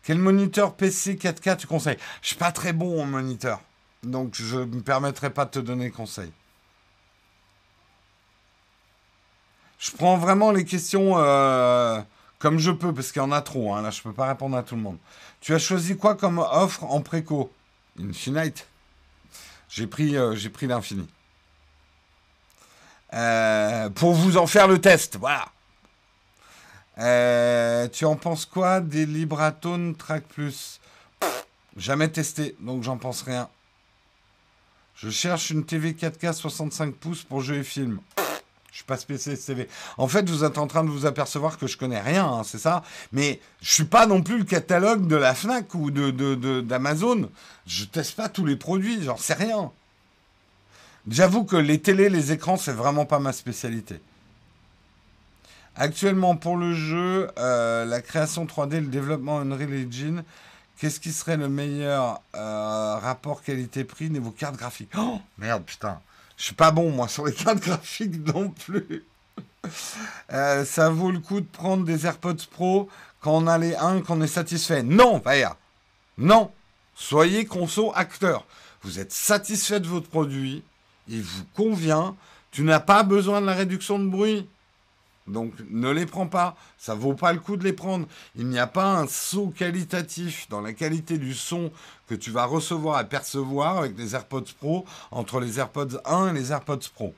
Quel moniteur PC 4K tu conseilles Je suis pas très bon en moniteur, donc je ne me permettrai pas de te donner conseil. Je prends vraiment les questions euh, comme je peux, parce qu'il y en a trop. Hein. Là, je ne peux pas répondre à tout le monde. Tu as choisi quoi comme offre en préco? Infinite. J'ai pris, euh, j'ai pris l'infini. Euh, pour vous en faire le test. Voilà. Euh, tu en penses quoi des Libratone Track Plus? Jamais testé, donc j'en pense rien. Je cherche une TV 4K 65 pouces pour jeux et films. Je suis pas spécialiste TV. En fait, vous êtes en train de vous apercevoir que je connais rien, hein, c'est ça? Mais je suis pas non plus le catalogue de la Fnac ou de d'Amazon. De, je teste pas tous les produits, j'en sais rien. J'avoue que les télés, les écrans, c'est vraiment pas ma spécialité. Actuellement, pour le jeu, euh, la création 3D, le développement Unreal Engine, qu'est-ce qui serait le meilleur euh, rapport qualité-prix niveau carte graphique? Oh merde, putain. Je suis pas bon, moi, sur les [laughs] cartes graphiques non plus. Euh, ça vaut le coup de prendre des AirPods Pro quand on a les 1 qu'on est satisfait. Non, Vaya. Non. Soyez conso acteur. Vous êtes satisfait de votre produit il vous convient, tu n'as pas besoin de la réduction de bruit. Donc ne les prends pas, ça vaut pas le coup de les prendre. Il n'y a pas un saut qualitatif dans la qualité du son que tu vas recevoir et percevoir avec les AirPods Pro entre les AirPods 1 et les AirPods Pro.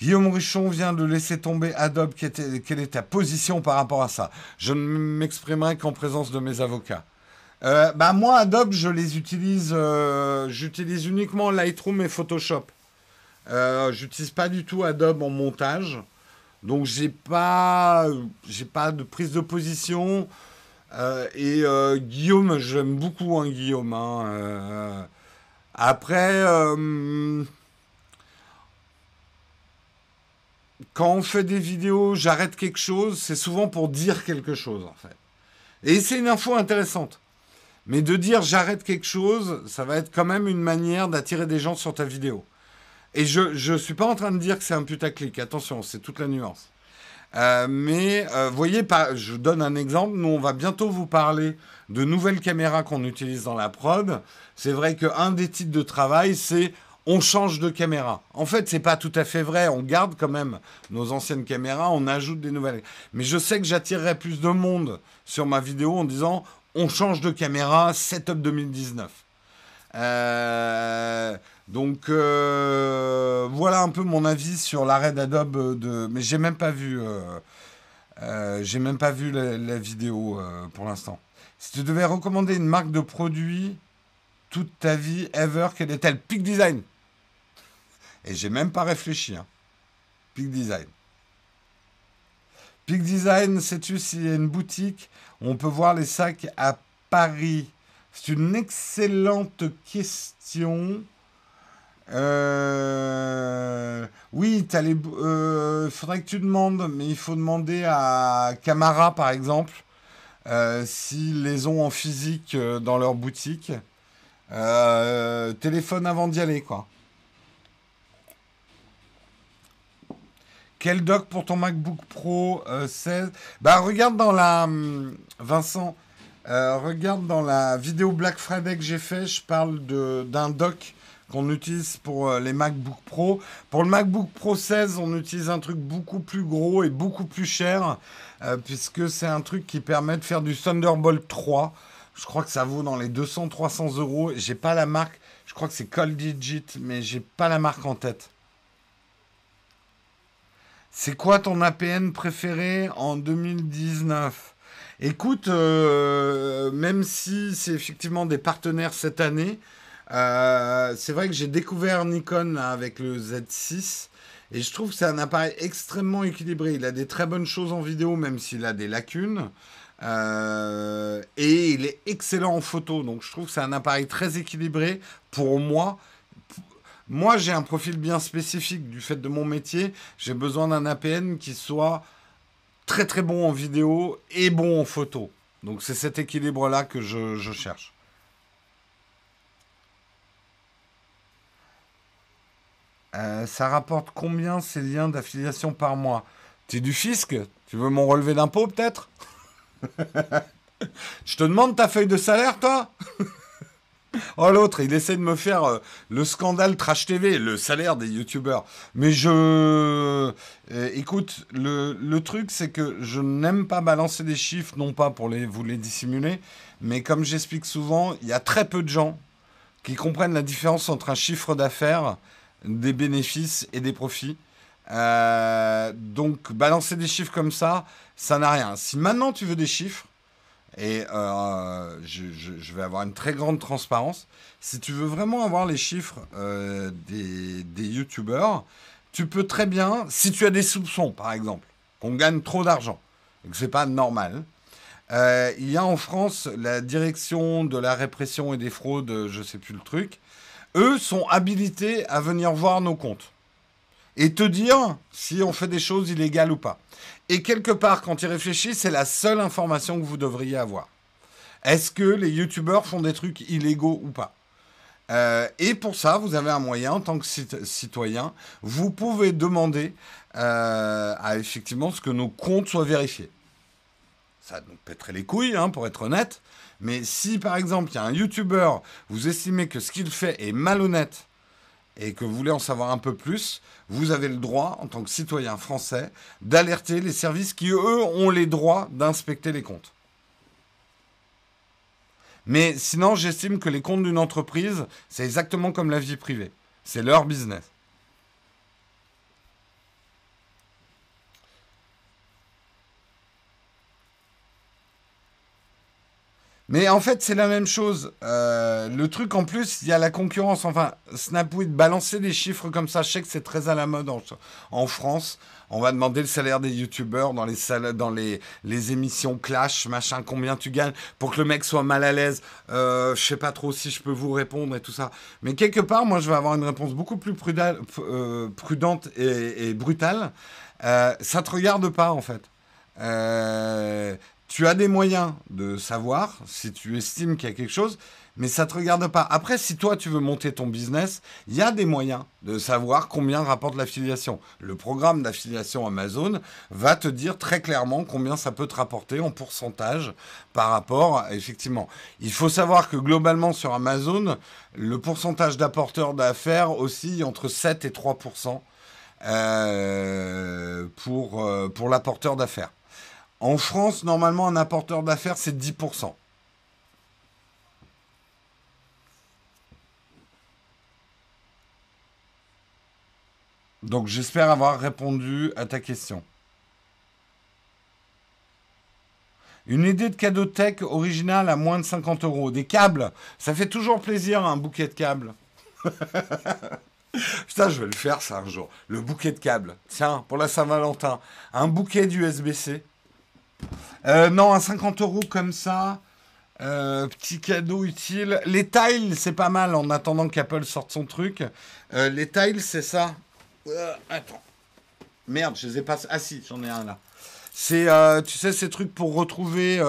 Guillaume Ruchon vient de laisser tomber Adobe. Quelle est ta position par rapport à ça? Je ne m'exprimerai qu'en présence de mes avocats. Euh, bah moi, Adobe, je les utilise, euh, j'utilise uniquement Lightroom et Photoshop. Euh, j'utilise pas du tout Adobe en montage, donc j'ai pas, pas de prise de position. et Guillaume, j'aime beaucoup hein, Guillaume. Hein, après, quand on fait des vidéos, j'arrête quelque chose, c'est souvent pour dire quelque chose en fait. Et c'est une info intéressante. Mais de dire j'arrête quelque chose, ça va être quand même une manière d'attirer des gens sur ta vidéo. Et je ne suis pas en train de dire que c'est un putaclic, attention, c'est toute la nuance. Euh, mais euh, voyez, je donne un exemple. Nous, on va bientôt vous parler de nouvelles caméras qu'on utilise dans la prod. C'est vrai qu'un des titres de travail, c'est on change de caméra. En fait, c'est pas tout à fait vrai. On garde quand même nos anciennes caméras, on ajoute des nouvelles. Mais je sais que j'attirerai plus de monde sur ma vidéo en disant on change de caméra, setup 2019. Euh, donc euh, voilà un peu mon avis sur l'arrêt d'Adobe de. Mais j'ai même pas vu. Euh, j'ai même pas vu la, vidéo pour l'instant. Si tu devais recommander une marque de produit toute ta vie, ever, quelle est-elle? Peak Design. Et j'ai même pas réfléchi. Hein. Peak Design. Peak Design, sais-tu s'il y a une boutique? On peut voir les sacs à Paris C'est une excellente question. Euh, oui, il euh, faudrait que tu demandes, mais il faut demander à Camara, par exemple, euh, s'ils les ont en physique dans leur boutique. téléphone avant d'y aller, quoi. Quel doc pour ton MacBook Pro 16 Bah regarde dans la... Hum, Vincent, regarde dans la vidéo Black Friday que j'ai fait, je parle d'un doc qu'on utilise pour euh, les MacBook Pro. Pour le MacBook Pro 16, on utilise un truc beaucoup plus gros et beaucoup plus cher, euh, puisque c'est un truc qui permet de faire du Thunderbolt 3. Je crois que ça vaut dans les 200-300 euros. J'ai pas la marque. Je crois que c'est Cold Digit, mais j'ai pas la marque en tête. C'est quoi ton APN préféré en 2019 Écoute, euh, même si c'est effectivement des partenaires cette année, euh, c'est vrai que j'ai découvert Nikon avec le Z6 et je trouve que c'est un appareil extrêmement équilibré. Il a des très bonnes choses en vidéo, même s'il a des lacunes. Euh, et il est excellent en photo. Donc je trouve que c'est un appareil très équilibré pour moi. Moi, j'ai un profil bien spécifique du fait de mon métier. J'ai besoin d'un APN qui soit très très bon en vidéo et bon en photo. Donc c'est cet équilibre-là que je cherche. Euh, ça rapporte combien ces liens d'affiliation par mois? Tu es du fisc? Tu veux mon relevé d'impôt peut-être? [laughs] Je te demande ta feuille de salaire, toi? [laughs] Oh l'autre, il essaie de me faire euh, le scandale Trash TV, le salaire des youtubeurs. Mais je... Euh, écoute, le, le truc c'est que je n'aime pas balancer des chiffres, non pas pour les, vous les dissimuler, mais comme j'explique souvent, il y a très peu de gens qui comprennent la différence entre un chiffre d'affaires des bénéfices et des profits. Euh, donc balancer des chiffres comme ça, ça n'a rien. Si maintenant tu veux des chiffres, et euh, je, vais avoir une très grande transparence, si tu veux vraiment avoir les chiffres euh, des, des youtubeurs, tu peux très bien, si tu as des soupçons par exemple, qu'on gagne trop d'argent, que c'est pas normal, il y a en France la direction de la répression et des fraudes, je sais plus le truc, eux sont habilités à venir voir nos comptes et te dire si on fait des choses illégales ou pas. Et quelque part, quand ils réfléchissent, c'est la seule information que vous devriez avoir. Est-ce que les youtubeurs font des trucs illégaux ou pas? Euh, et pour ça, vous avez un moyen en tant que citoyen. Vous pouvez demander euh, à effectivement ce que nos comptes soient vérifiés. Ça nous pèterait les couilles, hein, pour être honnête. Mais si par exemple il y a un YouTuber, vous estimez que ce qu'il fait est malhonnête et que vous voulez en savoir un peu plus, vous avez le droit, en tant que citoyen français, d'alerter les services qui, eux, ont les droits d'inspecter les comptes. Mais sinon, j'estime que les comptes d'une entreprise, c'est exactement comme la vie privée. C'est leur business. Mais en fait, c'est la même chose. Euh, le truc en plus, il y a la concurrence. Enfin, Snapweed, balancer des chiffres comme ça, je sais que c'est très à la mode en, France. On va demander le salaire des youtubeurs dans les dans les, les émissions Clash, machin, combien tu gagnes, pour que le mec soit mal à l'aise. Euh, je sais pas trop si je peux vous répondre et tout ça. Mais quelque part, moi, je vais avoir une réponse beaucoup plus euh, prudente et, brutale. Euh, ça te regarde pas, en fait. Tu as des moyens de savoir si tu estimes qu'il y a quelque chose, mais ça ne te regarde pas. Après, si toi tu veux monter ton business, il y a des moyens de savoir combien rapporte l'affiliation. Le programme d'affiliation Amazon va te dire très clairement combien ça peut te rapporter en pourcentage par rapport, effectivement. Il faut savoir que globalement sur Amazon, le pourcentage d'apporteurs d'affaires oscille entre 7 et 3 euh, pour, euh, pour l'apporteur d'affaires. En France, normalement, un apporteur d'affaires, c'est 10%. Donc j'espère avoir répondu à ta question. Une idée de cadeau tech original à moins de 50 euros. Des câbles. Ça fait toujours plaisir un bouquet de câbles. [laughs] Putain, je vais le faire ça un jour. Le bouquet de câbles. Tiens, pour la Saint-Valentin. Un bouquet d'USB-C. Euh, non, à 50 euros comme ça, Euh, petit cadeau utile. Les tiles, c'est pas mal en attendant qu'Apple sorte son truc. Euh, les tiles, c'est ça. Attends. Merde, je les ai pas. Ah si, j'en ai un là. C'est, tu sais, ces trucs pour retrouver,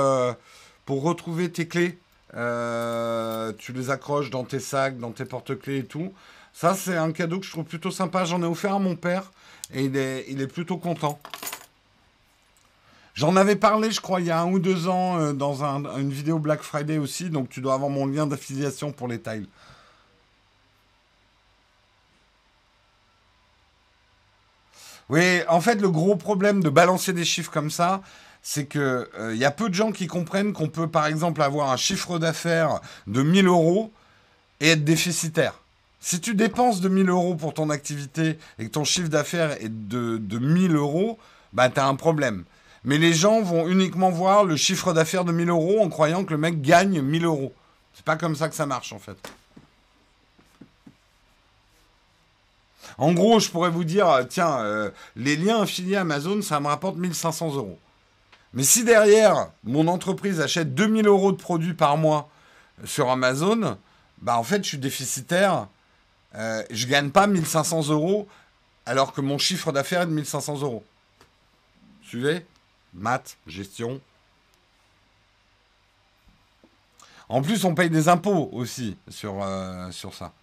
pour retrouver tes clés. tu les accroches dans tes sacs, dans tes porte-clés et tout. Ça, c'est un cadeau que je trouve plutôt sympa. J'en ai offert à mon père et il est plutôt content. J'en avais parlé, je crois, il y a un ou deux ans euh, dans une vidéo Black Friday aussi, donc tu dois avoir mon lien d'affiliation pour les tiles. Oui, en fait, le gros problème de balancer des chiffres comme ça, c'est que il euh, y a peu de gens qui comprennent qu'on peut, par exemple, avoir un chiffre d'affaires de 1000 euros et être déficitaire. Si tu dépenses de 1000 euros pour ton activité et que ton chiffre d'affaires est de, de 1000 euros, bah, tu as un problème. Mais les gens vont uniquement voir le chiffre d'affaires de 1000 euros en croyant que le mec gagne 1000 euros. C'est pas comme ça que ça marche en fait. En gros, je pourrais vous dire, tiens, euh, les liens affiliés à Amazon, ça me rapporte 1500 euros. Mais si derrière, mon entreprise achète 2000 euros de produits par mois sur Amazon, bah en fait, je suis déficitaire. Euh, je gagne pas 1500 euros alors que mon chiffre d'affaires est de 1500 euros. Suivez maths, gestion. En plus, on paye des impôts aussi sur, euh, sur ça.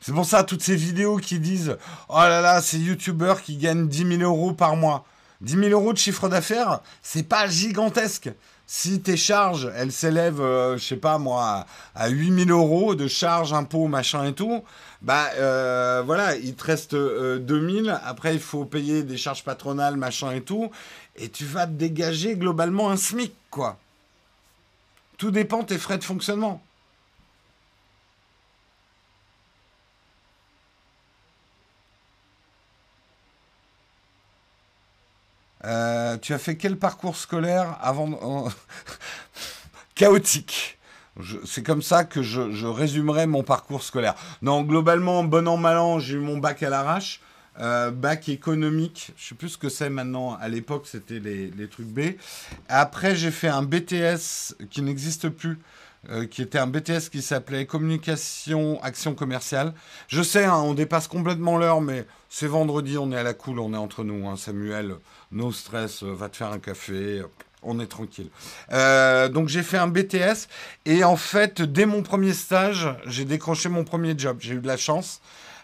C'est pour ça, toutes ces vidéos qui disent Oh là là, ces youtubeurs qui gagnent 10 000 euros par mois. 10 000 euros de chiffre d'affaires, c'est pas gigantesque. Si tes charges, elles s'élèvent, euh, je sais pas moi, à 8 000 euros de charges, impôts, machin et tout, bah euh, voilà, il te reste 2000. Euh, Après, il faut payer des charges patronales, machin et tout. Et tu vas te dégager globalement un SMIC, quoi. Tout dépend de tes frais de fonctionnement. Euh, tu as fait quel parcours scolaire avant [laughs] Chaotique. C'est comme ça que je, résumerai mon parcours scolaire. Non, globalement, bon an, mal an, j'ai eu mon bac à l'arrache. Euh, bac économique, je sais plus ce que c'est maintenant. À l'époque, c'était les, les, trucs B. Après, j'ai fait un BTS qui n'existe plus, euh, qui était un BTS qui s'appelait Communication Action Commerciale. Je sais, hein, on dépasse complètement l'heure, mais c'est vendredi, on est à la cool, on est entre nous. Hein, Samuel, no stress, va te faire un café on est tranquille. Euh, donc j'ai fait un BTS et en fait, dès mon premier stage, j'ai décroché mon premier job. J'ai eu de la chance.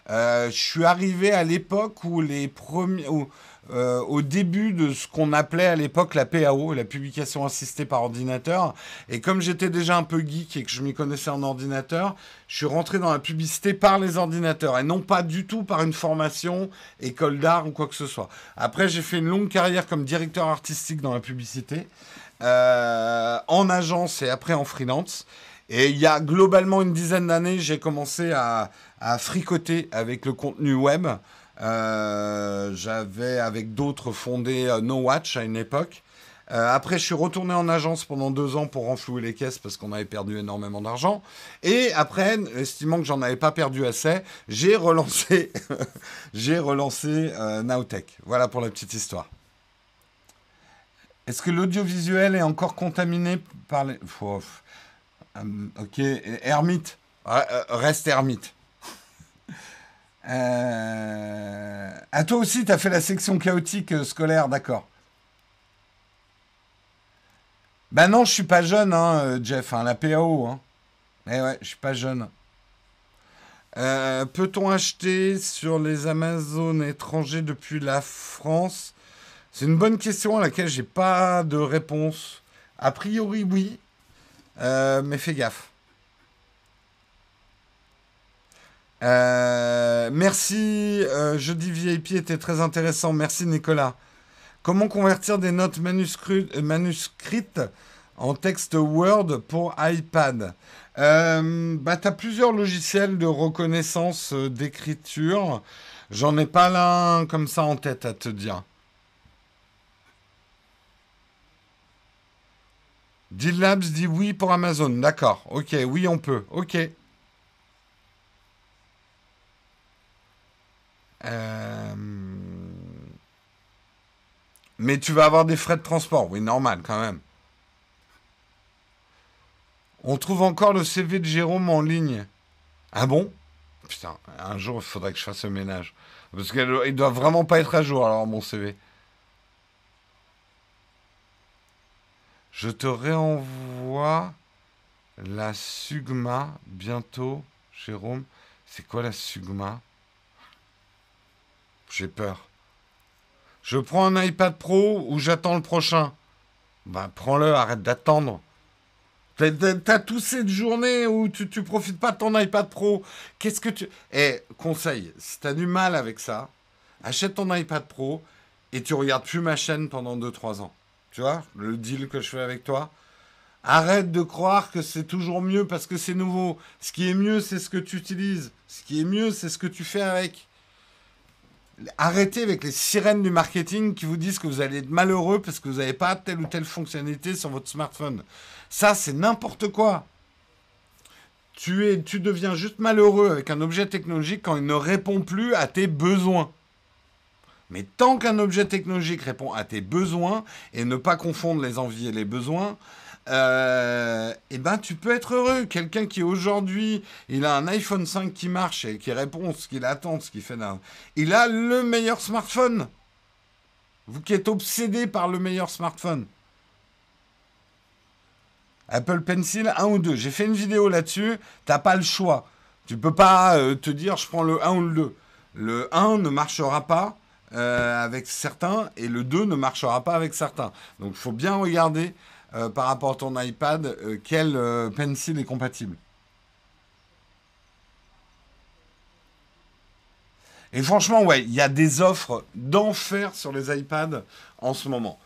Euh, je suis arrivé à l'époque où les premiers, euh, au début de ce qu'on appelait à l'époque la PAO, la publication assistée par ordinateur. Et comme j'étais déjà un peu geek et que je m'y connaissais en ordinateur, je suis rentré dans la publicité par les ordinateurs et non pas du tout par une formation, école d'art ou quoi que ce soit. Après, j'ai fait une longue carrière comme directeur artistique dans la publicité, euh, en agence et après en freelance. Et il y a globalement une dizaine d'années, j'ai commencé à, à fricoter avec le contenu web. Euh, j'avais avec d'autres fondé euh, No Watch à une époque. Euh, après, je suis retourné en agence pendant deux ans pour renflouer les caisses parce qu'on avait perdu énormément d'argent. Et après, estimant que j'en avais pas perdu assez, j'ai relancé, [laughs] j'ai relancé Nowtech. Voilà pour la petite histoire. Est-ce que l'audiovisuel est encore contaminé par les... ok, Hermite. Reste Hermite. Euh... À toi aussi, tu as fait la section chaotique euh, scolaire, d'accord. Ben non, je suis pas jeune, hein, euh, Jeff, hein, la PAO. Hein. Eh ouais, je suis pas jeune. Euh, peut-on acheter sur les Amazones étrangers depuis la France? C'est une bonne question à laquelle j'ai pas de réponse. A priori, oui. mais fais gaffe. Euh, merci, euh, jeudi VIP était très intéressant. Merci Nicolas. Comment convertir des notes manuscrites, manuscrites en texte Word pour iPad? Euh, bah, Tu as plusieurs logiciels de reconnaissance euh, d'écriture. J'en ai pas l'un comme ça en tête à te dire. D-Labs dit oui pour Amazon. D'accord. Ok, oui, on peut. Ok. Mais tu vas avoir des frais de transport. Oui, normal quand même. On trouve encore le CV de Jérôme en ligne. Ah bon? Putain, un jour, il faudrait que je fasse le ménage. Parce qu'il doit vraiment pas être à jour, alors, mon CV. Je te réenvoie la Sugma bientôt, Jérôme. C'est quoi la Sugma? J'ai peur. Je prends un iPad Pro ou j'attends le prochain Ben, prends-le, arrête d'attendre. T'as tous cette journée où tu, tu profites pas de ton iPad Pro. Qu'est-ce que tu. Eh, conseil, si t'as du mal avec ça, achète ton iPad Pro et tu regardes plus ma chaîne pendant 2-3 ans. Tu vois, le deal que je fais avec toi. Arrête de croire que c'est toujours mieux parce que c'est nouveau. Ce qui est mieux, c'est ce que tu utilises. Ce qui est mieux, c'est ce que tu fais avec. Arrêtez avec les sirènes du marketing qui vous disent que vous allez être malheureux parce que vous n'avez pas telle ou telle fonctionnalité sur votre smartphone. Ça, c'est n'importe quoi. Tu, es, tu deviens juste malheureux avec un objet technologique quand il ne répond plus à tes besoins. Mais tant qu'un objet technologique répond à tes besoins, et ne pas confondre les envies et les besoins, euh, eh ben, tu peux être heureux. Quelqu'un qui aujourd'hui, il a un iPhone 5 qui marche et qui répond ce qu'il attend, ce qu'il fait d'un... Il a le meilleur smartphone. Vous qui êtes obsédé par le meilleur smartphone. Apple Pencil 1 ou 2. J'ai fait une vidéo là-dessus. T'as pas le choix. Tu peux pas euh, te dire je prends le 1 ou le 2. Le 1 ne marchera pas euh, avec certains et le 2 ne marchera pas avec certains. Donc il faut bien regarder euh, par rapport à ton iPad quel Pencil est compatible? Et franchement, ouais, il y a des offres d'enfer sur les iPads en ce moment.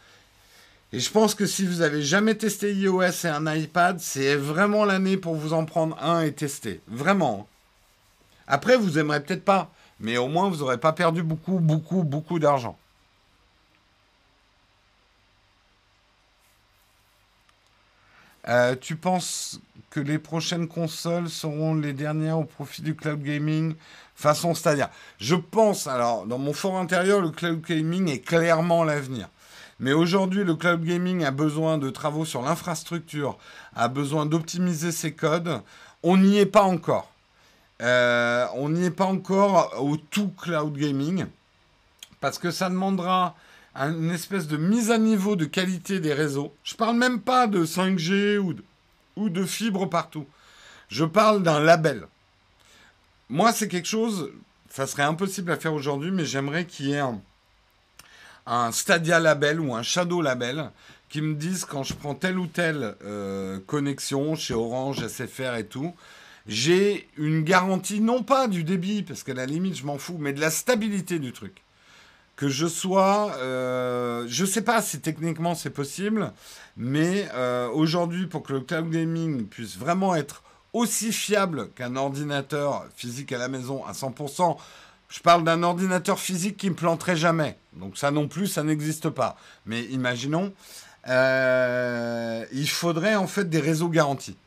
Et je pense que si vous avez jamais testé iOS et un iPad, c'est vraiment l'année pour vous en prendre un et tester. Vraiment. Après, vous aimerez peut-être pas, mais au moins vous n'aurez pas perdu beaucoup, beaucoup, beaucoup d'argent. Euh, tu penses que les prochaines consoles seront les dernières au profit du cloud gaming? Façon c'est-à-dire Je pense, alors dans mon fort intérieur, le cloud gaming est clairement l'avenir. Mais aujourd'hui, le cloud gaming a besoin de travaux sur l'infrastructure, a besoin d'optimiser ses codes. On n'y est pas encore. Euh, on n'y est pas encore au tout cloud gaming parce que ça demandera une espèce de mise à niveau de qualité des réseaux. Je parle même pas de 5G ou de, ou de fibre partout. Je parle d'un label. Moi, c'est quelque chose, ça serait impossible à faire aujourd'hui, mais j'aimerais qu'il y ait un, Stadia label ou un Shadow label qui me disent quand je prends telle ou telle euh, connexion chez Orange, SFR et tout, j'ai une garantie non pas du débit, parce qu'à la limite je m'en fous, mais de la stabilité du truc. Que je sois, euh, je sais pas si techniquement c'est possible, mais euh, aujourd'hui pour que le cloud gaming puisse vraiment être aussi fiable qu'un ordinateur physique à la maison à 100%, je parle d'un ordinateur physique qui ne planterait jamais. Donc ça non plus, ça n'existe pas. Mais imaginons, euh, il faudrait en fait des réseaux garantis.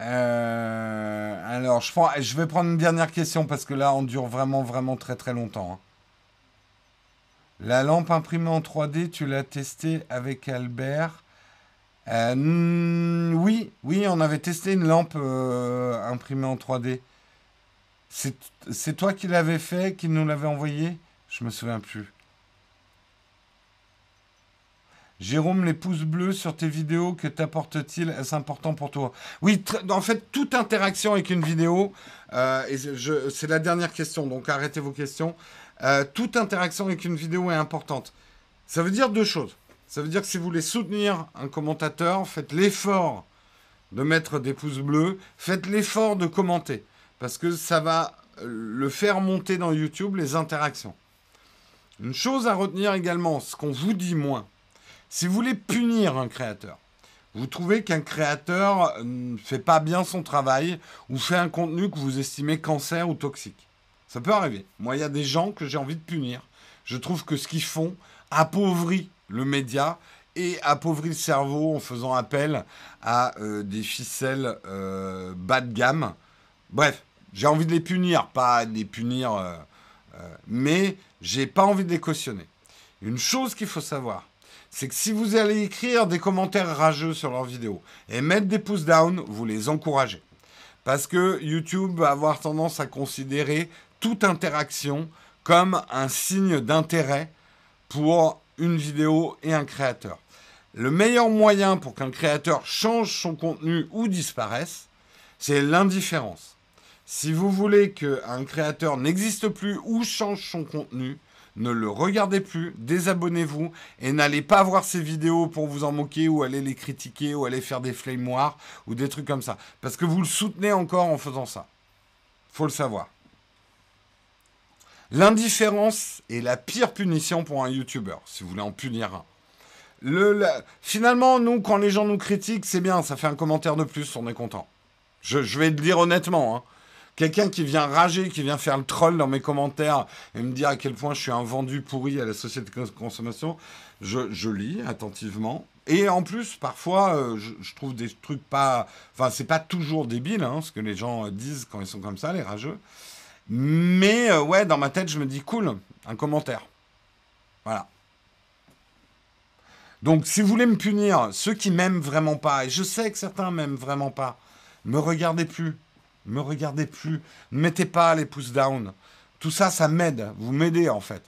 Euh, alors, je, je, vais prendre une dernière question parce que là, on dure vraiment, vraiment très, très longtemps. Hein. La lampe imprimée en 3D, tu l'as testée avec Albert? Euh, oui, oui, on avait testé une lampe euh, imprimée en 3D. C'est toi qui l'avais fait, qui nous l'avait envoyé? Je me souviens plus. Jérôme, les pouces bleus sur tes vidéos, que t'apportent-ils Est-ce important pour toi? Oui, en fait, toute interaction avec une vidéo, euh, c'est la dernière question, donc arrêtez vos questions. toute interaction avec une vidéo est importante. Ça veut dire deux choses. Ça veut dire que si vous voulez soutenir un commentateur, faites l'effort de mettre des pouces bleus, faites l'effort de commenter, parce que ça va le faire monter dans YouTube, les interactions. Une chose à retenir également, ce qu'on vous dit moins. Si vous voulez punir un créateur, vous trouvez qu'un créateur ne fait pas bien son travail ou fait un contenu que vous estimez cancer ou toxique. Ça peut arriver. Moi, il y a des gens que j'ai envie de punir. Je trouve que ce qu'ils font appauvrit le média et appauvri le cerveau en faisant appel à euh, des ficelles euh, bas de gamme. Bref, j'ai envie de les punir, pas de les punir, euh, mais j'ai pas envie de les cautionner. Une chose qu'il faut savoir, c'est que si vous allez écrire des commentaires rageux sur leurs vidéos et mettre des pouces down, vous les encouragez. Parce que YouTube va avoir tendance à considérer toute interaction comme un signe d'intérêt pour une vidéo et un créateur. Le meilleur moyen pour qu'un créateur change son contenu ou disparaisse, c'est l'indifférence. Si vous voulez qu'un créateur n'existe plus ou change son contenu, ne le regardez plus, désabonnez-vous et n'allez pas voir ses vidéos pour vous en moquer ou aller les critiquer ou aller faire des flammes ou des trucs comme ça. Parce que vous le soutenez encore en faisant ça. Faut le savoir. L'indifférence est la pire punition pour un YouTuber, si vous voulez en punir un. Le, finalement, nous, quand les gens nous critiquent, c'est bien, ça fait un commentaire de plus, on est content. Je, vais le dire honnêtement. Hein. Quelqu'un qui vient rager, qui vient faire le troll dans mes commentaires et me dire à quel point je suis un vendu pourri à la société de consommation, je, lis attentivement. Et en plus, parfois, euh, je, trouve des trucs pas. Enfin, c'est pas toujours débile, hein, ce que les gens disent quand ils sont comme ça, les rageux. Mais euh, ouais, dans ma tête, je me dis cool, un commentaire. Voilà. Donc, si vous voulez me punir, ceux qui m'aiment vraiment pas, et je sais que certains m'aiment vraiment pas, me regardez plus. Me regardez plus. Ne mettez pas les pouces down. Tout ça, ça m'aide. Vous m'aidez en fait.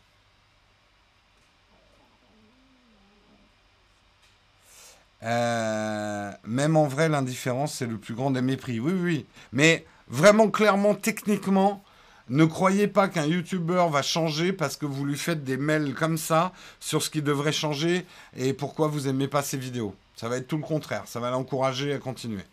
Euh, même en vrai, l'indifférence, c'est le plus grand des mépris. Oui, oui, oui. Mais vraiment, clairement, techniquement, ne croyez pas qu'un YouTuber va changer parce que vous lui faites des mails comme ça sur ce qui devrait changer et pourquoi vous n'aimez pas ses vidéos. Ça va être tout le contraire. Ça va l'encourager à continuer.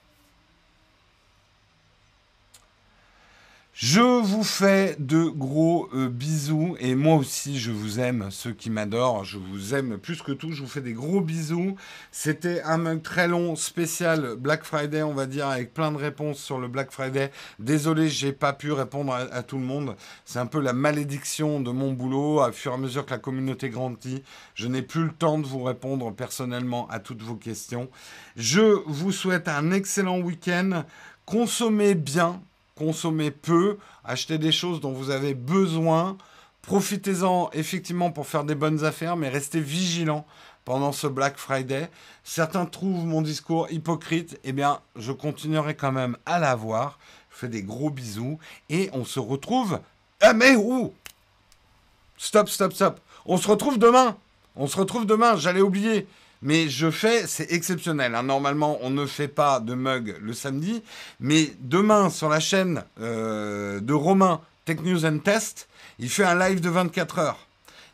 Je vous fais de gros euh, bisous et moi aussi je vous aime, ceux qui m'adorent, je vous aime plus que tout, je vous fais des gros bisous. C'était un très long, spécial Black Friday, on va dire, avec plein de réponses sur le Black Friday. Désolé, j'ai pas pu répondre à, tout le monde. C'est un peu la malédiction de mon boulot. À fur et à mesure que la communauté grandit, je n'ai plus le temps de vous répondre personnellement à toutes vos questions. Je vous souhaite un excellent week-end. Consommez bien, consommez peu, achetez des choses dont vous avez besoin. Profitez-en effectivement pour faire des bonnes affaires, mais restez vigilants pendant ce Black Friday. Certains trouvent mon discours hypocrite. Eh bien, je continuerai quand même à l'avoir. Je fais des gros bisous et on se retrouve. Ah mais où? Stop, stop, stop. On se retrouve demain. On se retrouve demain. J'allais oublier. Mais je fais, c'est exceptionnel. Hein. Normalement, on ne fait pas de mug le samedi. Mais demain, sur la chaîne euh, de Romain, Tech News and Test, il fait un live de 24 heures.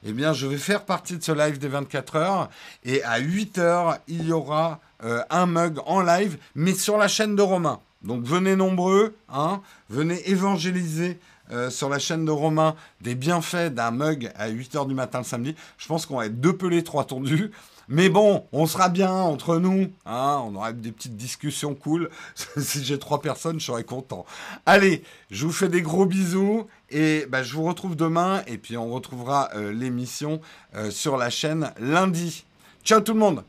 Eh bien, je vais faire partie de ce live des 24 heures. Et à 8 heures, il y aura euh, un mug en live, mais sur la chaîne de Romain. Donc venez nombreux, hein, venez évangéliser euh, sur la chaîne de Romain des bienfaits d'un mug à 8h du matin le samedi. Je pense qu'on va être deux pelés, trois tondus. Mais bon, on sera bien entre nous. Hein on aura des petites discussions cool. [laughs] si j'ai trois personnes, je serai content. Allez, je vous fais des gros bisous. Et bah, je vous retrouve demain. Et puis on retrouvera euh, l'émission euh, sur la chaîne lundi. Ciao tout le monde